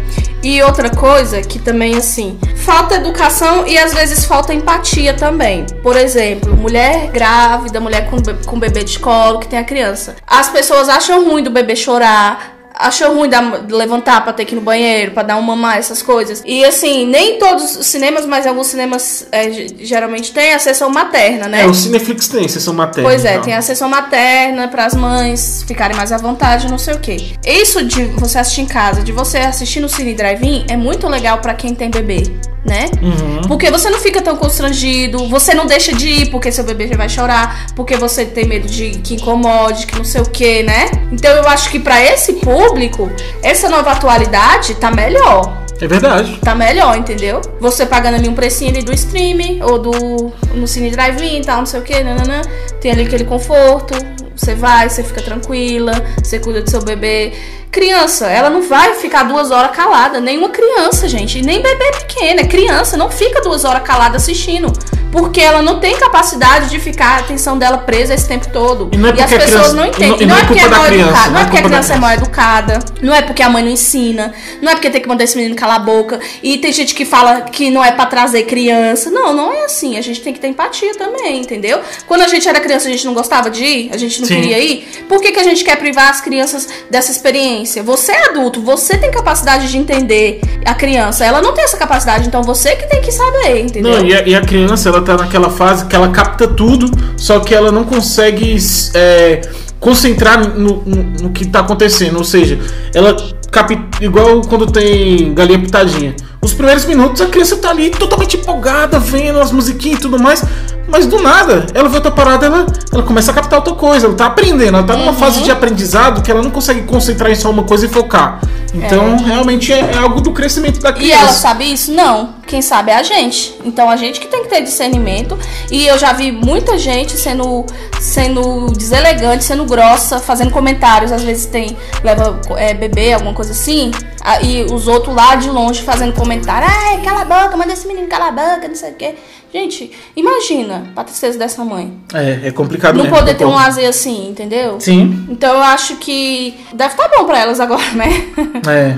E outra coisa que também, assim, falta educação e às vezes falta empatia também. Por exemplo, mulher grávida, mulher com, com bebê de colo, que tem a criança. As pessoas acham ruim do bebê chorar. Acham ruim da- de levantar pra ter que ir no banheiro, pra dar um mamar, essas coisas. E assim, nem todos os cinemas, mas alguns cinemas é, ge- geralmente tem a sessão materna, né? É, o Cineflix tem sessão matéria. Pois é, tem a sessão materna para as mães ficarem mais à vontade, não sei o quê. Isso de você assistir em casa, de você assistir no Cine Drive-In, é muito legal para quem tem bebê, né? Uhum. Porque você não fica tão constrangido, você não deixa de ir porque seu bebê já vai chorar, porque você tem medo de que incomode, que não sei o que, né? Então eu acho que para esse público, essa nova atualidade tá melhor. É verdade. Tá melhor, entendeu? Você pagando ali um precinho ali do stream ou do no Cine Drive-In e tal, não sei o que, nananã. Tem ali aquele conforto. Você vai, você fica tranquila, você cuida do seu bebê. Criança, ela não vai ficar duas horas calada. Nenhuma criança, gente. E nem bebê pequeno. É criança, não fica duas horas calada assistindo. Porque ela não tem capacidade de ficar a atenção dela presa esse tempo todo. E não é as porque a pessoas criança- não entendem. e não- e não é porque culpa da mal criança, educada. não Não é é porque a criança é mal educada. Não é porque a mãe não ensina. Não é porque tem que mandar esse menino calar a boca. E tem gente que fala que não é pra trazer criança. Não, não é assim. A gente tem que ter empatia também, entendeu? Quando a gente era criança, a gente não gostava de ir, a gente não Sim. queria ir. Por que, que a gente quer privar as crianças dessa experiência? Você é adulto, você tem capacidade de entender a criança. Ela não tem essa capacidade, então você que tem que saber, entendeu? Não, e a, e a criança, ela tá naquela fase que ela capta tudo, só que ela não consegue é, concentrar no, no, que tá acontecendo. Ou seja, ela capta igual quando tem galinha pitadinha. Os primeiros minutos a criança tá ali totalmente empolgada, vendo as musiquinhas e tudo mais. Mas do nada, ela vê outra parada, ela, ela começa a captar outra coisa, ela tá aprendendo, ela tá numa fase de aprendizado que ela não consegue concentrar em só uma coisa e focar. Então, realmente é, é algo do crescimento da E criança. ela sabe isso? Não. Quem sabe é a gente. Então a gente que tem que ter discernimento. E eu já vi muita gente sendo, sendo deselegante, sendo grossa, fazendo comentários. Às vezes tem, leva é, bebê, alguma coisa assim. ah, E os outros lá de longe fazendo comentário. Ai, cala a boca, manda esse menino calar a boca, não sei o quê. Gente, imagina a tristeza dessa mãe. É, é complicado Não mesmo, poder ter um lazer assim, entendeu? Sim, Então eu acho que deve estar bom pra elas agora, né? É.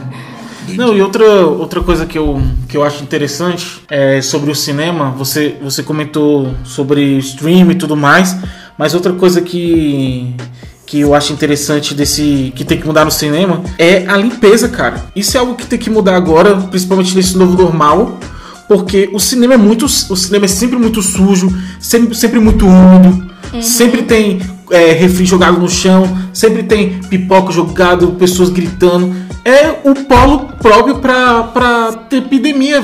Não, e outra, outra coisa que eu, que eu acho interessante é sobre o cinema, você, você comentou sobre stream e tudo mais, mas outra coisa que, que eu acho interessante desse que tem que mudar no cinema é a limpeza, cara. Isso é algo que tem que mudar agora, principalmente nesse novo normal, porque o cinema é muito. O cinema é sempre muito sujo, sempre, sempre muito úmido, sempre tem é, refri jogado no chão, sempre tem pipoca jogado, pessoas gritando. É o polo próprio ter epidemia,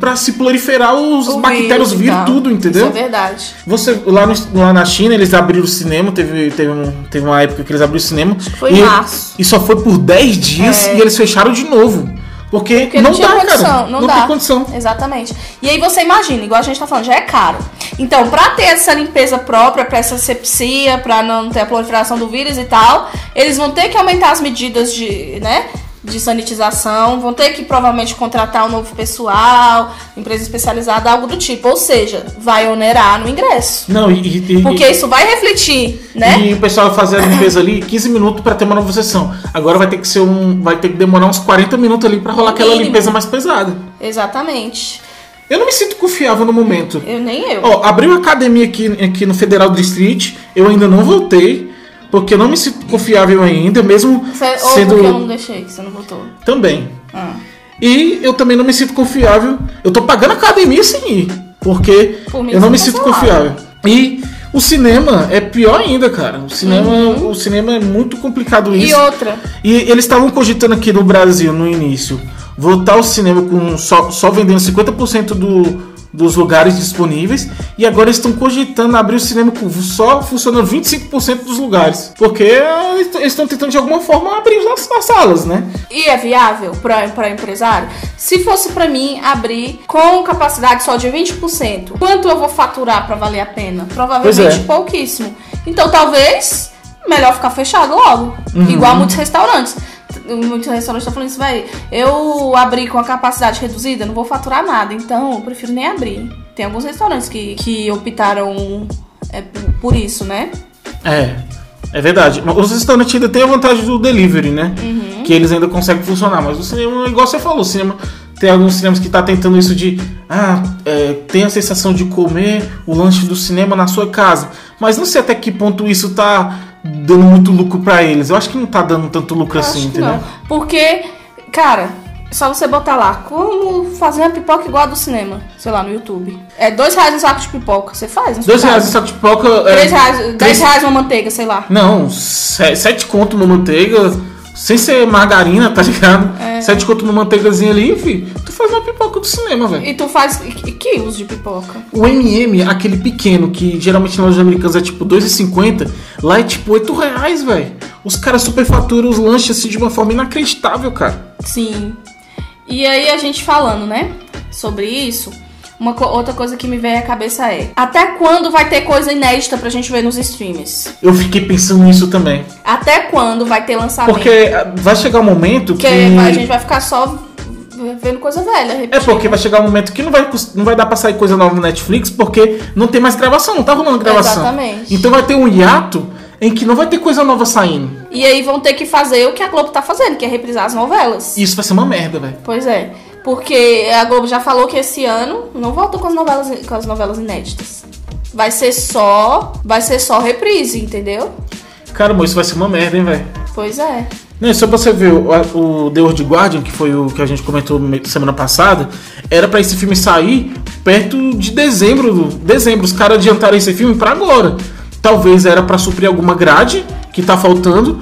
pra se proliferar os O bactérias, vir tudo, entendeu? Isso é verdade. Você, lá, no- lá na China, eles abriram o cinema, teve, teve, um- teve uma época que eles abriram o cinema. foi e, março. e só foi por 10 dias É. e eles fecharam de novo. Porque, Porque não, não, tinha dá, condição, cara. não, não dá. tem condição. Exatamente. E aí você imagina, igual a gente tá falando, já é caro. Então, pra ter essa limpeza própria, pra essa sepsia, pra não ter a proliferação do vírus e tal, eles vão ter que aumentar as medidas de, né? De sanitização, vão ter que provavelmente contratar um novo pessoal, empresa especializada, algo do tipo. Ou seja, vai onerar no ingresso. Não, e, e- Porque isso vai refletir, né? E o pessoal fazer a limpeza ali 15 minutos pra ter uma nova sessão. Agora vai ter que ser um. Vai ter que demorar uns 40 minutos ali pra rolar aquela Mínimo. limpeza mais pesada. Exatamente. Eu não me sinto confiável no momento. Eu nem eu. Ó, abriu uma academia aqui, aqui no Federal District, eu ainda não voltei, porque eu não me sinto confiável ainda, mesmo Você, ou sendo. porque eu não deixei, você não botou. Também. Ah. E eu também não me sinto confiável. Eu tô pagando academia sem ir. Porque Por eu não me tá sinto confiável. E o cinema é pior ainda, cara. O cinema, o cinema é muito complicado Uhum. E isso. outra, E eles estavam cogitando aqui no Brasil, no início, voltar ao cinema com só, só vendendo 50% do, dos lugares disponíveis. E agora estão cogitando abrir o cinema com só funcionando 25% dos lugares. Porque eles estão tentando de alguma forma abrir as, as salas, né? e é viável para empresário? Se fosse para mim abrir com capacidade só de 20%, quanto eu vou faturar para valer a pena? Provavelmente Pois é. pouquíssimo. Então talvez melhor ficar fechado logo. Uhum. Igual muitos restaurantes. Muitos restaurantes estão falando isso, vai. Eu abri com a capacidade reduzida, não vou faturar nada, então eu prefiro nem abrir. Tem alguns restaurantes que, que optaram é, por, isso, né? É, é verdade. Os restaurantes ainda têm a vantagem do delivery, né? Que eles ainda conseguem funcionar. Mas o cinema, igual você falou, o cinema. Tem alguns cinemas que tá tentando isso de. Ah, é, tem a sensação de comer o lanche do cinema na sua casa. Mas não sei até que ponto isso tá dando muito lucro pra eles. Eu acho que não tá dando tanto lucro Eu assim, entendeu? não. Porque, cara, é só você botar lá como fazer uma pipoca igual a do cinema, sei lá, no YouTube. É dois reais um saco de pipoca. Você faz? Dois reais o saco de pipoca. é, Três reais, dez três- reais uma manteiga, sei lá. Não, se- sete conto uma manteiga. Sem ser margarina, tá ligado? É. Sete conto uma manteigazinha ali, filho. Tu faz uma pipoca do cinema, velho. E tu faz que quilos de pipoca. O MM, aquele pequeno, que geralmente nas lojas americanas é tipo 2,50, lá é tipo 8 reais, velho. Os caras superfaturam os lanches assim de uma forma inacreditável, cara. Sim. E aí a gente falando, né, sobre isso, uma co- outra coisa que me veio à cabeça é: até quando vai ter coisa inédita pra gente ver nos streams? Eu fiquei pensando nisso também. Até quando vai ter lançamento? Porque ah, vai chegar um momento que. Porque a gente vai ficar só vendo coisa velha. É repetindo. porque vai chegar um momento que não vai, não vai dar pra sair coisa nova no Netflix, porque não tem mais gravação, não tá rolando gravação. Exatamente. Então vai ter um hiato em que não vai ter coisa nova saindo. E aí vão ter que fazer o que a Globo tá fazendo, que é reprisar as novelas. Isso vai ser uma merda, velho. Pois é. Porque a Globo já falou que esse ano não volta com as novelas, com as novelas inéditas. Vai ser só. Vai ser só reprise, entendeu? Cara, amor, isso vai ser uma merda, hein, velho. Pois é. Não, só pra você ver, o, o The World Guardian, que foi o que a gente comentou me- semana passada, era pra esse filme sair perto de dezembro. Dezembro, os caras adiantaram esse filme pra agora. Talvez era pra suprir alguma grade que tá faltando,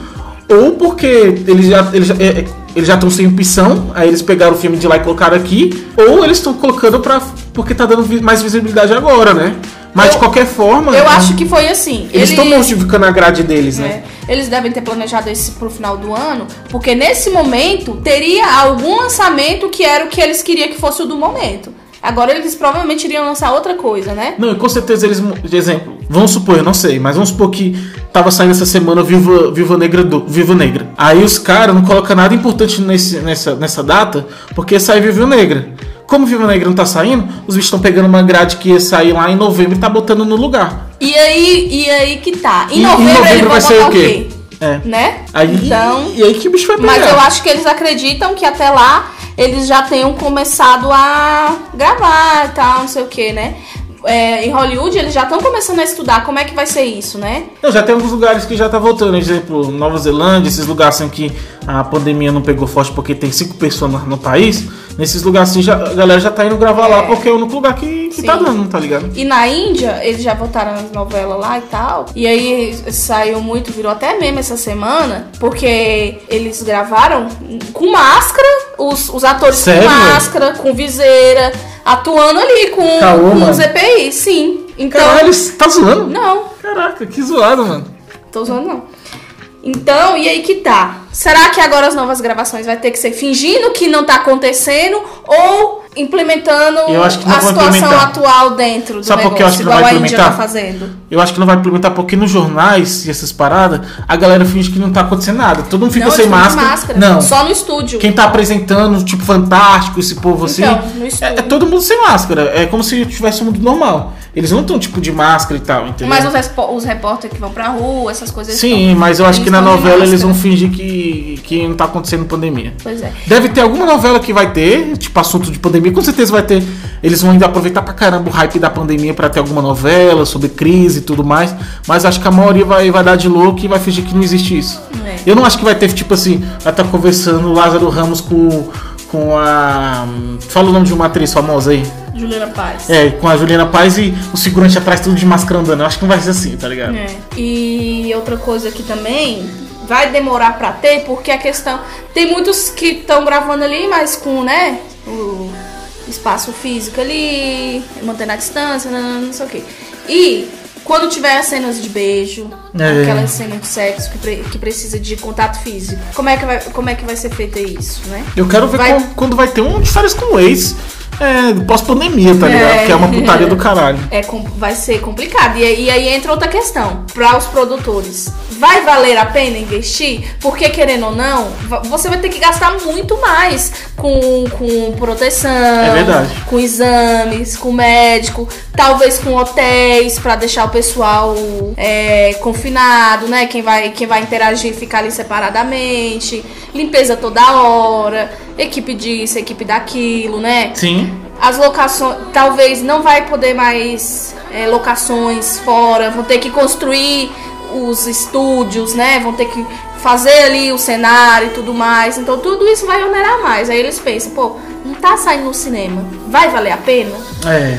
ou porque eles já eles já, é, eles já estão sem opção, aí eles pegaram o filme de lá e colocaram aqui, ou eles estão colocando pra. porque tá dando mais visibilidade agora, né? Mas Eu- de qualquer forma. Eu né, acho que foi assim. Eles estão modificando a grade deles, né? É, eles devem ter planejado esse pro final do ano, porque nesse momento teria algum lançamento que era o que eles queriam que fosse o do momento. Agora eles provavelmente iriam lançar outra coisa, né? Não, e com certeza eles. De exemplo, vamos supor, eu não sei, mas vamos supor que tava saindo essa semana Viva, Viva Negra do Viva Negra. Aí os caras não colocam nada importante nesse, nessa, nessa data, porque sai Viva Negra. Como Viva Negra não tá saindo, os bichos estão pegando uma grade que ia sair lá em novembro e tá botando no lugar. E aí, e aí que tá. Em E- em novembro, novembro eles vão vai ser o o quê? quê? É. Né? Aí, então, e aí que o bicho vai pegar. mas eu acho que eles acreditam que até lá eles já tenham começado a gravar e tal, não sei o que, né? É, em Hollywood eles já estão começando a estudar como é que vai ser isso, né? Não, já tem alguns lugares que já tá voltando, exemplo, Nova Zelândia, esses lugares assim que a pandemia não pegou forte porque tem cinco pessoas no, país. Nesses lugares assim, já, a galera já tá indo gravar lá É. porque é o único lugar que, que Sim. tá dando, tá ligado? E na Índia, eles já botaram as novelas lá e tal. E aí saiu muito, virou até meme essa semana, porque eles gravaram com máscara, os, os atores Sério? com máscara, com viseira, atuando ali com, Caô, com os sim. Então. Caralho, tá zoando? Não, Caraca, que zoado, mano. tô usando não. Então, e aí que tá? Será que agora as novas gravações vai ter que ser fingindo que não tá acontecendo ou implementando a situação implementar. atual dentro do por negócio, que eu acho que não vai a Índia tá implementar? fazendo. Eu acho que não vai implementar porque nos jornais e essas paradas, a galera finge que não tá acontecendo nada. Todo mundo fica não, sem de máscara. Não. Só no estúdio. Quem tá apresentando, tipo, fantástico, esse povo assim. Então, é, é todo mundo sem máscara. É como se tivesse um mundo normal. Eles não estão, tipo, de máscara e tal, entendeu? Mas os, os repórteres que vão pra rua, essas coisas. Sim, estão- mas eu acho que na novela eles vão fingir que, que não tá acontecendo pandemia. Pois é. Deve ter alguma novela que vai ter, tipo, assunto de pandemia, com certeza vai ter. Eles vão ainda aproveitar pra caramba o hype da pandemia pra ter alguma novela sobre crise e tudo mais. Mas acho que a maioria vai, vai dar de louco e vai fingir que não existe isso. É. Eu não acho que vai ter, tipo assim, vai estar conversando o Lázaro Ramos com, com a. Fala o nome de uma atriz famosa aí. Juliana Paz. É, com a Juliana Paz e o segurante atrás tudo de máscara andando. Eu acho que não vai ser assim, tá ligado? É. E outra coisa que também vai demorar pra ter, porque a questão. Tem muitos que estão gravando ali, mas com, né? O espaço físico ali, mantendo a distância, não, não sei o quê. E quando tiver as cenas de beijo, É. aquelas cenas de sexo que, pre- que precisa de contato físico, como é que vai, como é que vai ser feito isso, né? Eu quero ver Vai- qual- quando vai ter um de férias com o ex. É, pós-pandemia, tá ligado? É. Porque é uma putaria do caralho. É, vai ser complicado. E, aí- e aí entra outra questão. Para os produtores, vai valer a pena investir? Porque, querendo ou não, você vai ter que gastar muito mais com, com proteção, É com exames, com médico, talvez com hotéis para deixar o pessoal é, confinado, né? Quem vai, quem vai interagir ficar ali separadamente, limpeza toda hora, equipe disso, equipe daquilo, né? Sim. as locações talvez não vai poder mais é, locações fora vão ter que construir os estúdios né vão ter que fazer ali o cenário e tudo mais então tudo isso vai onerar mais aí eles pensam pô não tá saindo no cinema vai valer a pena É.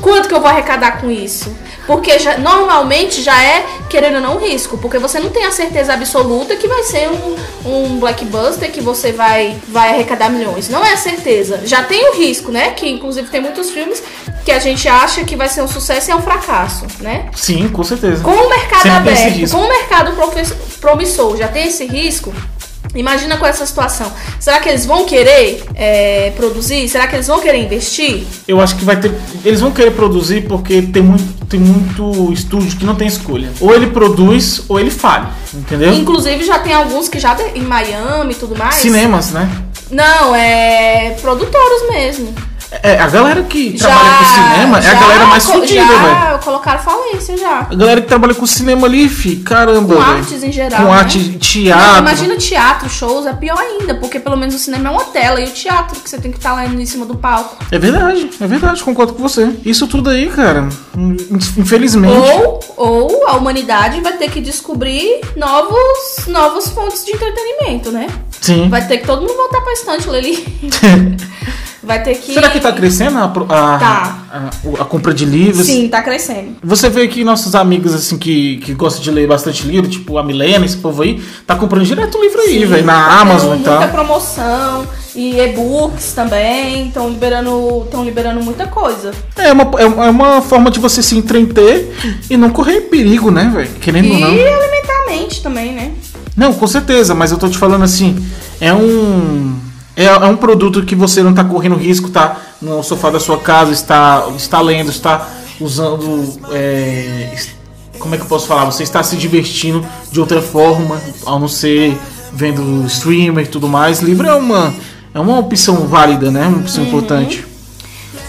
quanto que eu vou arrecadar com isso porque já- normalmente já é querendo ou não um risco. Porque você não tem a certeza absoluta que vai ser um, um blockbuster que você vai vai arrecadar milhões. Não é a certeza. Já tem o risco né? Que inclusive tem muitos filmes que a gente acha que vai ser um sucesso e é um fracasso né? Sim, com certeza. com o mercado Sempre aberto, com o mercado promissor, já tem esse risco. Imagina com essa situação. Será que eles vão querer é, produzir? Será que eles vão querer investir? Eu acho que vai ter. Eles vão querer produzir porque tem muito, tem muito estúdio que não tem escolha. Ou ele produz ou ele falha. Entendeu? Inclusive já tem alguns que já em Miami e tudo mais. Cinemas, né? Não, é produtores mesmo. É, a galera que Já, trabalha com cinema é a já galera mais fodida, velho. Já colocaram falência já. A galera que trabalha com cinema ali, fi, caramba, Com velho. artes em geral. Com né? arte, Não, teatro. imagina teatro, shows, é pior ainda, porque pelo menos o cinema é uma tela e o teatro que você tem que estar lá em cima do palco. É verdade, é verdade, concordo com você. Isso tudo aí, cara, infelizmente. Ou, ou a humanidade vai ter que descobrir novos, novos fontes de entretenimento, né? Sim. Vai ter que todo mundo voltar pra estante ali. Vai ter que. Será que tá crescendo a, a, Tá. a, a compra de livros? Sim, tá crescendo. Você vê que nossos amigos, assim, que, que gostam de ler bastante livro, tipo a Milena, esse povo aí, tá comprando direto livro aí, velho, na tá Amazon e tal. Muita promoção e e-books também. Estão liberando, estão liberando muita coisa. É uma, é uma- é uma forma de você se entreter e não correr perigo, né, velho? Querendo E ou não. alimentar a mente também, né? Não, com certeza, mas eu tô te falando assim, é um. É, é um produto que você não tá correndo risco, tá no sofá da sua casa, está, está lendo, está usando. é, como é que eu posso falar? Você está se divertindo de outra forma, ao não ser vendo streamer e tudo mais. Livro é uma, é uma opção válida, né? Uma opção importante.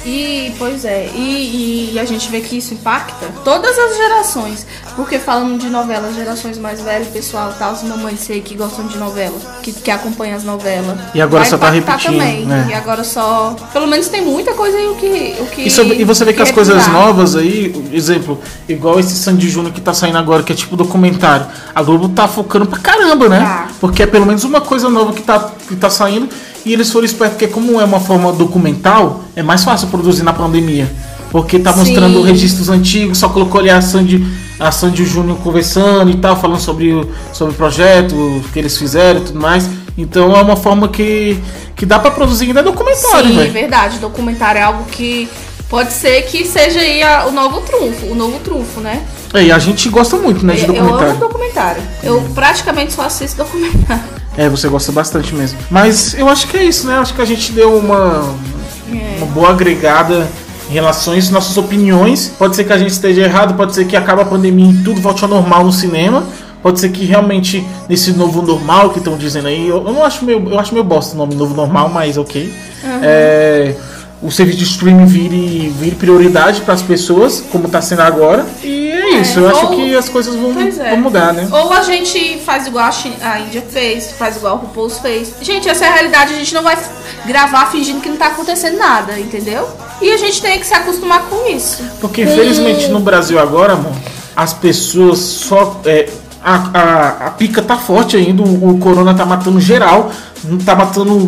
E, pois é, e, e a gente vê que isso impacta todas as gerações. Porque falando de novelas, gerações mais velhas, pessoal, tal, as mamães aí que gostam de novela, que, que acompanham as novelas. E agora vai só tá repetindo, Também. né? E agora só. Pelo menos tem muita coisa aí o que. O que E, sobre- e você vê que as coisas novas aí, exemplo, igual esse Sandy Júnior que tá saindo agora, que é tipo documentário. A Globo tá focando pra caramba, né? Tá. Porque é pelo menos uma coisa nova que tá, que tá saindo. E eles foram espertos, porque como é uma forma documental, é mais fácil produzir na pandemia. Porque tá Sim. mostrando registros antigos, só colocou ali a Sandy, a Sandy Júnior conversando e tal, falando sobre, o- sobre o projeto, o que eles fizeram e tudo mais. Então é uma forma que, que dá pra produzir ainda documentário, Sim, velho. verdade. Documentário é algo que pode ser que seja aí a- o novo trunfo, o novo trunfo, né? É, e a gente gosta muito, né, de Eu- Eu documentário. amo documentário. Eu praticamente só assisto documentário. É, você gosta bastante mesmo. Mas eu acho que é isso, né? Acho que a gente deu uma. É. uma boa agregada em relação a isso, nossas opiniões. Pode ser que a gente esteja errado, pode ser que acabe a pandemia e tudo volte ao normal no cinema. Pode ser que realmente nesse novo normal que estão dizendo aí, eu, eu não acho meio, eu acho meio bosta o nome novo normal, mas ok. É, o serviço de streaming vire, vire prioridade para as pessoas, como está sendo agora. E isso, eu acho ou- que as coisas vão, é. vão mudar, né? Ou a gente faz igual a, Chi- a Índia fez, faz igual o RuPaul's fez. Gente, essa é a realidade, a gente não vai gravar fingindo que não tá acontecendo nada, entendeu? E a gente tem que se acostumar com isso. Porque infelizmente no Brasil agora, amor, as pessoas só. é, a, a, a pica tá forte ainda, o, o corona tá matando geral, tá matando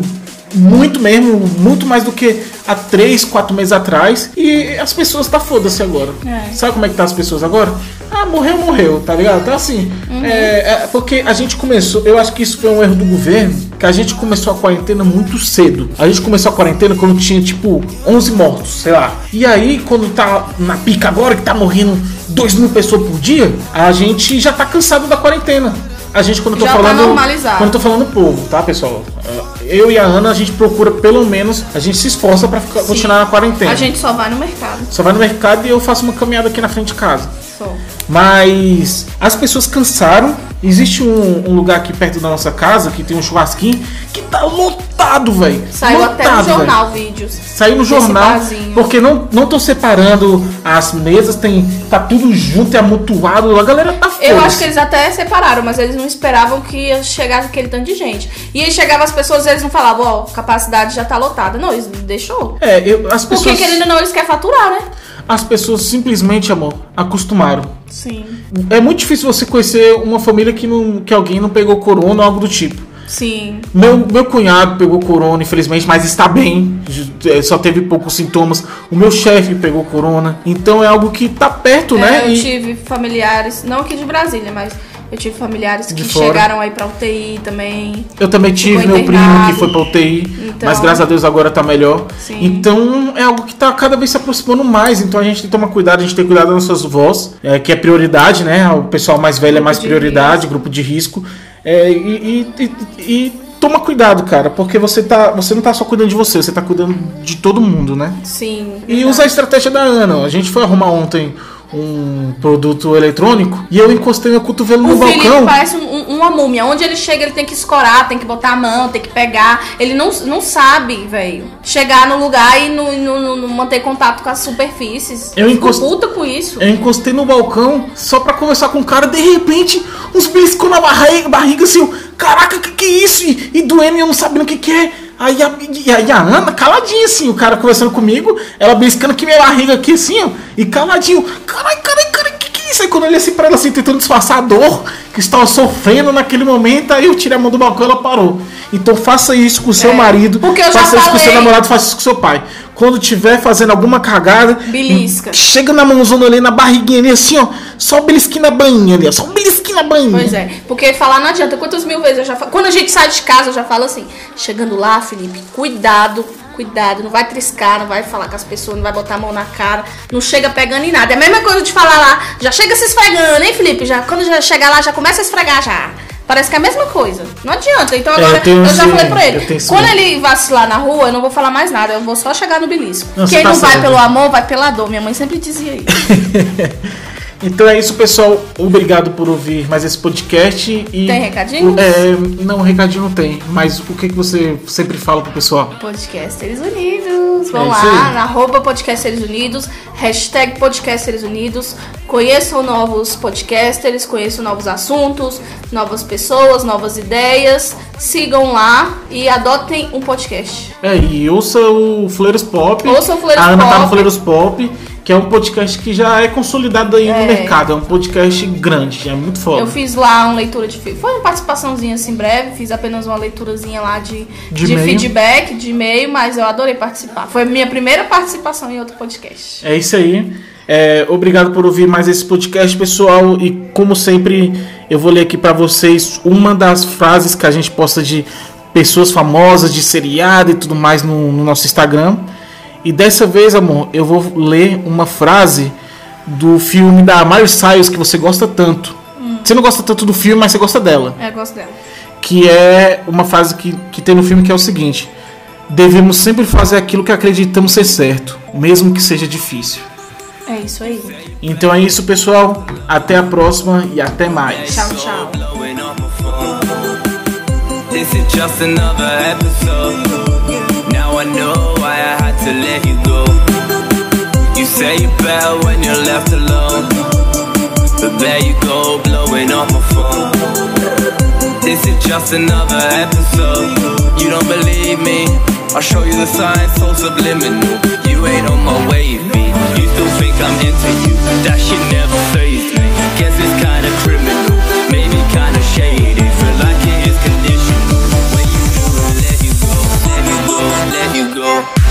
muito mesmo, muito mais do que há 3, 4 meses atrás. E as pessoas tá foda-se agora. É. Sabe como é que tá as pessoas agora? Ah, morreu, morreu, tá ligado? Então assim, é, é porque a gente começou, eu acho que isso foi um erro do governo, que a gente começou a quarentena muito cedo. A gente começou a quarentena quando tinha tipo 11 mortos, sei lá. E aí, quando tá na pica agora, que tá morrendo 2 mil pessoas por dia, a gente já tá cansado da quarentena. A gente, quando eu tô Já tá falando. Quando eu tô falando povo, tá, pessoal? Eu e a Ana, a gente procura pelo menos, a gente se esforça Sim. continuar na quarentena. A gente só vai no mercado. Só vai no mercado e eu faço uma caminhada aqui na frente de casa. Só. Mas as pessoas cansaram. Existe um, um lugar aqui perto da nossa casa que tem um churrasquinho que tá lotado, velho. Saiu até no Lotado, jornal vídeos. Saiu no jornal, porque não não estão separando as mesas, tem tá tudo junto e amontoado, a galera tá foda. Eu acho que eles até separaram, mas eles não esperavam que chegar aquele tanto de gente. E aí chegava as pessoas e eles não falavam, ó, capacidade já tá lotada. Não, eles deixou. É, eu- as Porque pessoas querendo ou não, eles querem faturar, né? as pessoas simplesmente, amor, acostumaram. Sim. É muito difícil você conhecer uma família que não que alguém não pegou corona ou algo do tipo. Sim. Meu, meu cunhado pegou corona, infelizmente, mas está bem. eh, Só teve poucos sintomas. O meu chefe pegou corona. Então é algo que tá perto, É, né? eu E- tive familiares, não aqui de Brasília, mas eu tive familiares que fora. chegaram aí pra UTI também. Eu também tive meu primo que foi pra UTI, Então- mas graças a Deus agora tá melhor. Sim. Então é algo que tá cada vez se aproximando mais. Então a gente tem que tomar cuidado, a gente tem que cuidar das nossas vozes, é, que é prioridade, né? O pessoal mais velho é Grupo mais de prioridade, grupo de risco. É, e, e- e- e toma cuidado, cara, porque você, tá, você não tá só cuidando de você, você tá cuidando de todo mundo, né? Sim. E verdade. usa a estratégia da Ana. A gente foi arrumar ontem um produto eletrônico e eu encostei meu cotovelo no O Felipe balcão. parece um- um- uma múmia. Onde ele chega, ele tem que escorar, tem que botar a mão, tem que pegar. Ele não, não sabe, velho, chegar no lugar e não, não- não- não manter contato com as superfícies. Eu fico encost- puta com isso. Eu encostei no balcão só pra conversar com o cara, de repente, uns beliscou na barriga, barriga assim, eu, caraca, que que é isso? E, e doendo e eu não sabendo o que que é. Aí a, e a, Ana, caladinha assim, o cara conversando comigo, ela beliscando aqui minha barriga aqui assim, ó, e caladinho, carai, carai, carai, que que é isso? Aí quando eu olhei assim pra ela assim, tentando disfarçar a dor que estava sofrendo naquele momento, aí eu tirei a mão do balcão e ela parou. Então faça isso com o seu É, marido, faça isso com o seu namorado, faça isso com o seu pai. Quando tiver fazendo alguma cagada, Belisca. Chega na mãozona ali, na barriguinha ali, assim, ó. Só o belisquinho na bainha ali, ó. Só o belisquinho na bainha. Pois é, porque falar não adianta. Quantas mil vezes eu já falo. Quando a gente sai de casa, eu já falo assim: chegando lá, Felipe, cuidado, cuidado, não vai triscar, não vai falar com as pessoas, não vai botar a mão na cara, não chega pegando em nada. É a mesma coisa de falar lá, já chega se esfregando, hein, Felipe? Já, quando já chegar lá, já começa a esfregar já. Parece que é a mesma coisa. Não adianta. Então É, agora eu tenho eu, já falei pra eu ele. Quando ele vacilar na rua, eu não vou falar mais nada. Eu vou só chegar no belisco. Não, Quem tá não vai certo. pelo amor, vai pela dor. Minha mãe sempre dizia isso. Então é isso, pessoal. Obrigado por ouvir mais esse podcast. E, Tem recadinhos? É, não, recadinho não tem. Mas o que, que você sempre fala pro pessoal? Podcasters Unidos. Vão É lá, na arroba Podcasters Unidos, hashtag Podcasters Unidos. Conheçam novos podcasters, conheçam novos assuntos, novas pessoas, novas ideias. Sigam lá e adotem um podcast. É, e ouça o Fleiros Pop. Ouça o Fleiros A Ana tá no Pop. Fleiros Pop, que é um podcast que já é consolidado aí no É. mercado. É um podcast grande, é muito foda. Eu fiz lá uma leitura de. Foi uma participaçãozinha assim breve, fiz apenas uma leiturazinha lá de, De de, feedback, de e-mail, mas eu adorei participar. Foi a minha primeira participação em outro podcast. É isso aí. É, obrigado por ouvir mais esse podcast, pessoal. E como sempre, eu vou ler aqui pra vocês uma das frases que a gente posta de pessoas famosas, de seriado e tudo mais no, no nosso Instagram. E dessa vez, amor, eu vou ler uma frase do filme da Miley Cyrus que você gosta tanto. Você não gosta tanto do filme, mas você gosta dela É, eu gosto dela. que é uma frase que, que tem no filme que é o seguinte: devemos sempre fazer aquilo que acreditamos ser certo, mesmo que seja difícil. É isso aí. Então é isso, pessoal. Até a próxima e até mais. Tchau, tchau. I know why I had to let you go. You say you're better when you're left alone. But there you go, blowing up my phone. This is just another episode. You don't believe me? I'll show you the signs, so subliminal. You ain't on my wave. You still think I'm into you? That shit never phased me. Guess it's kinda criminal,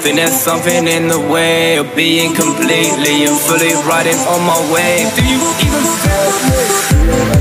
Think there's something in the way of being completely and fully riding on my way Do you even feel me?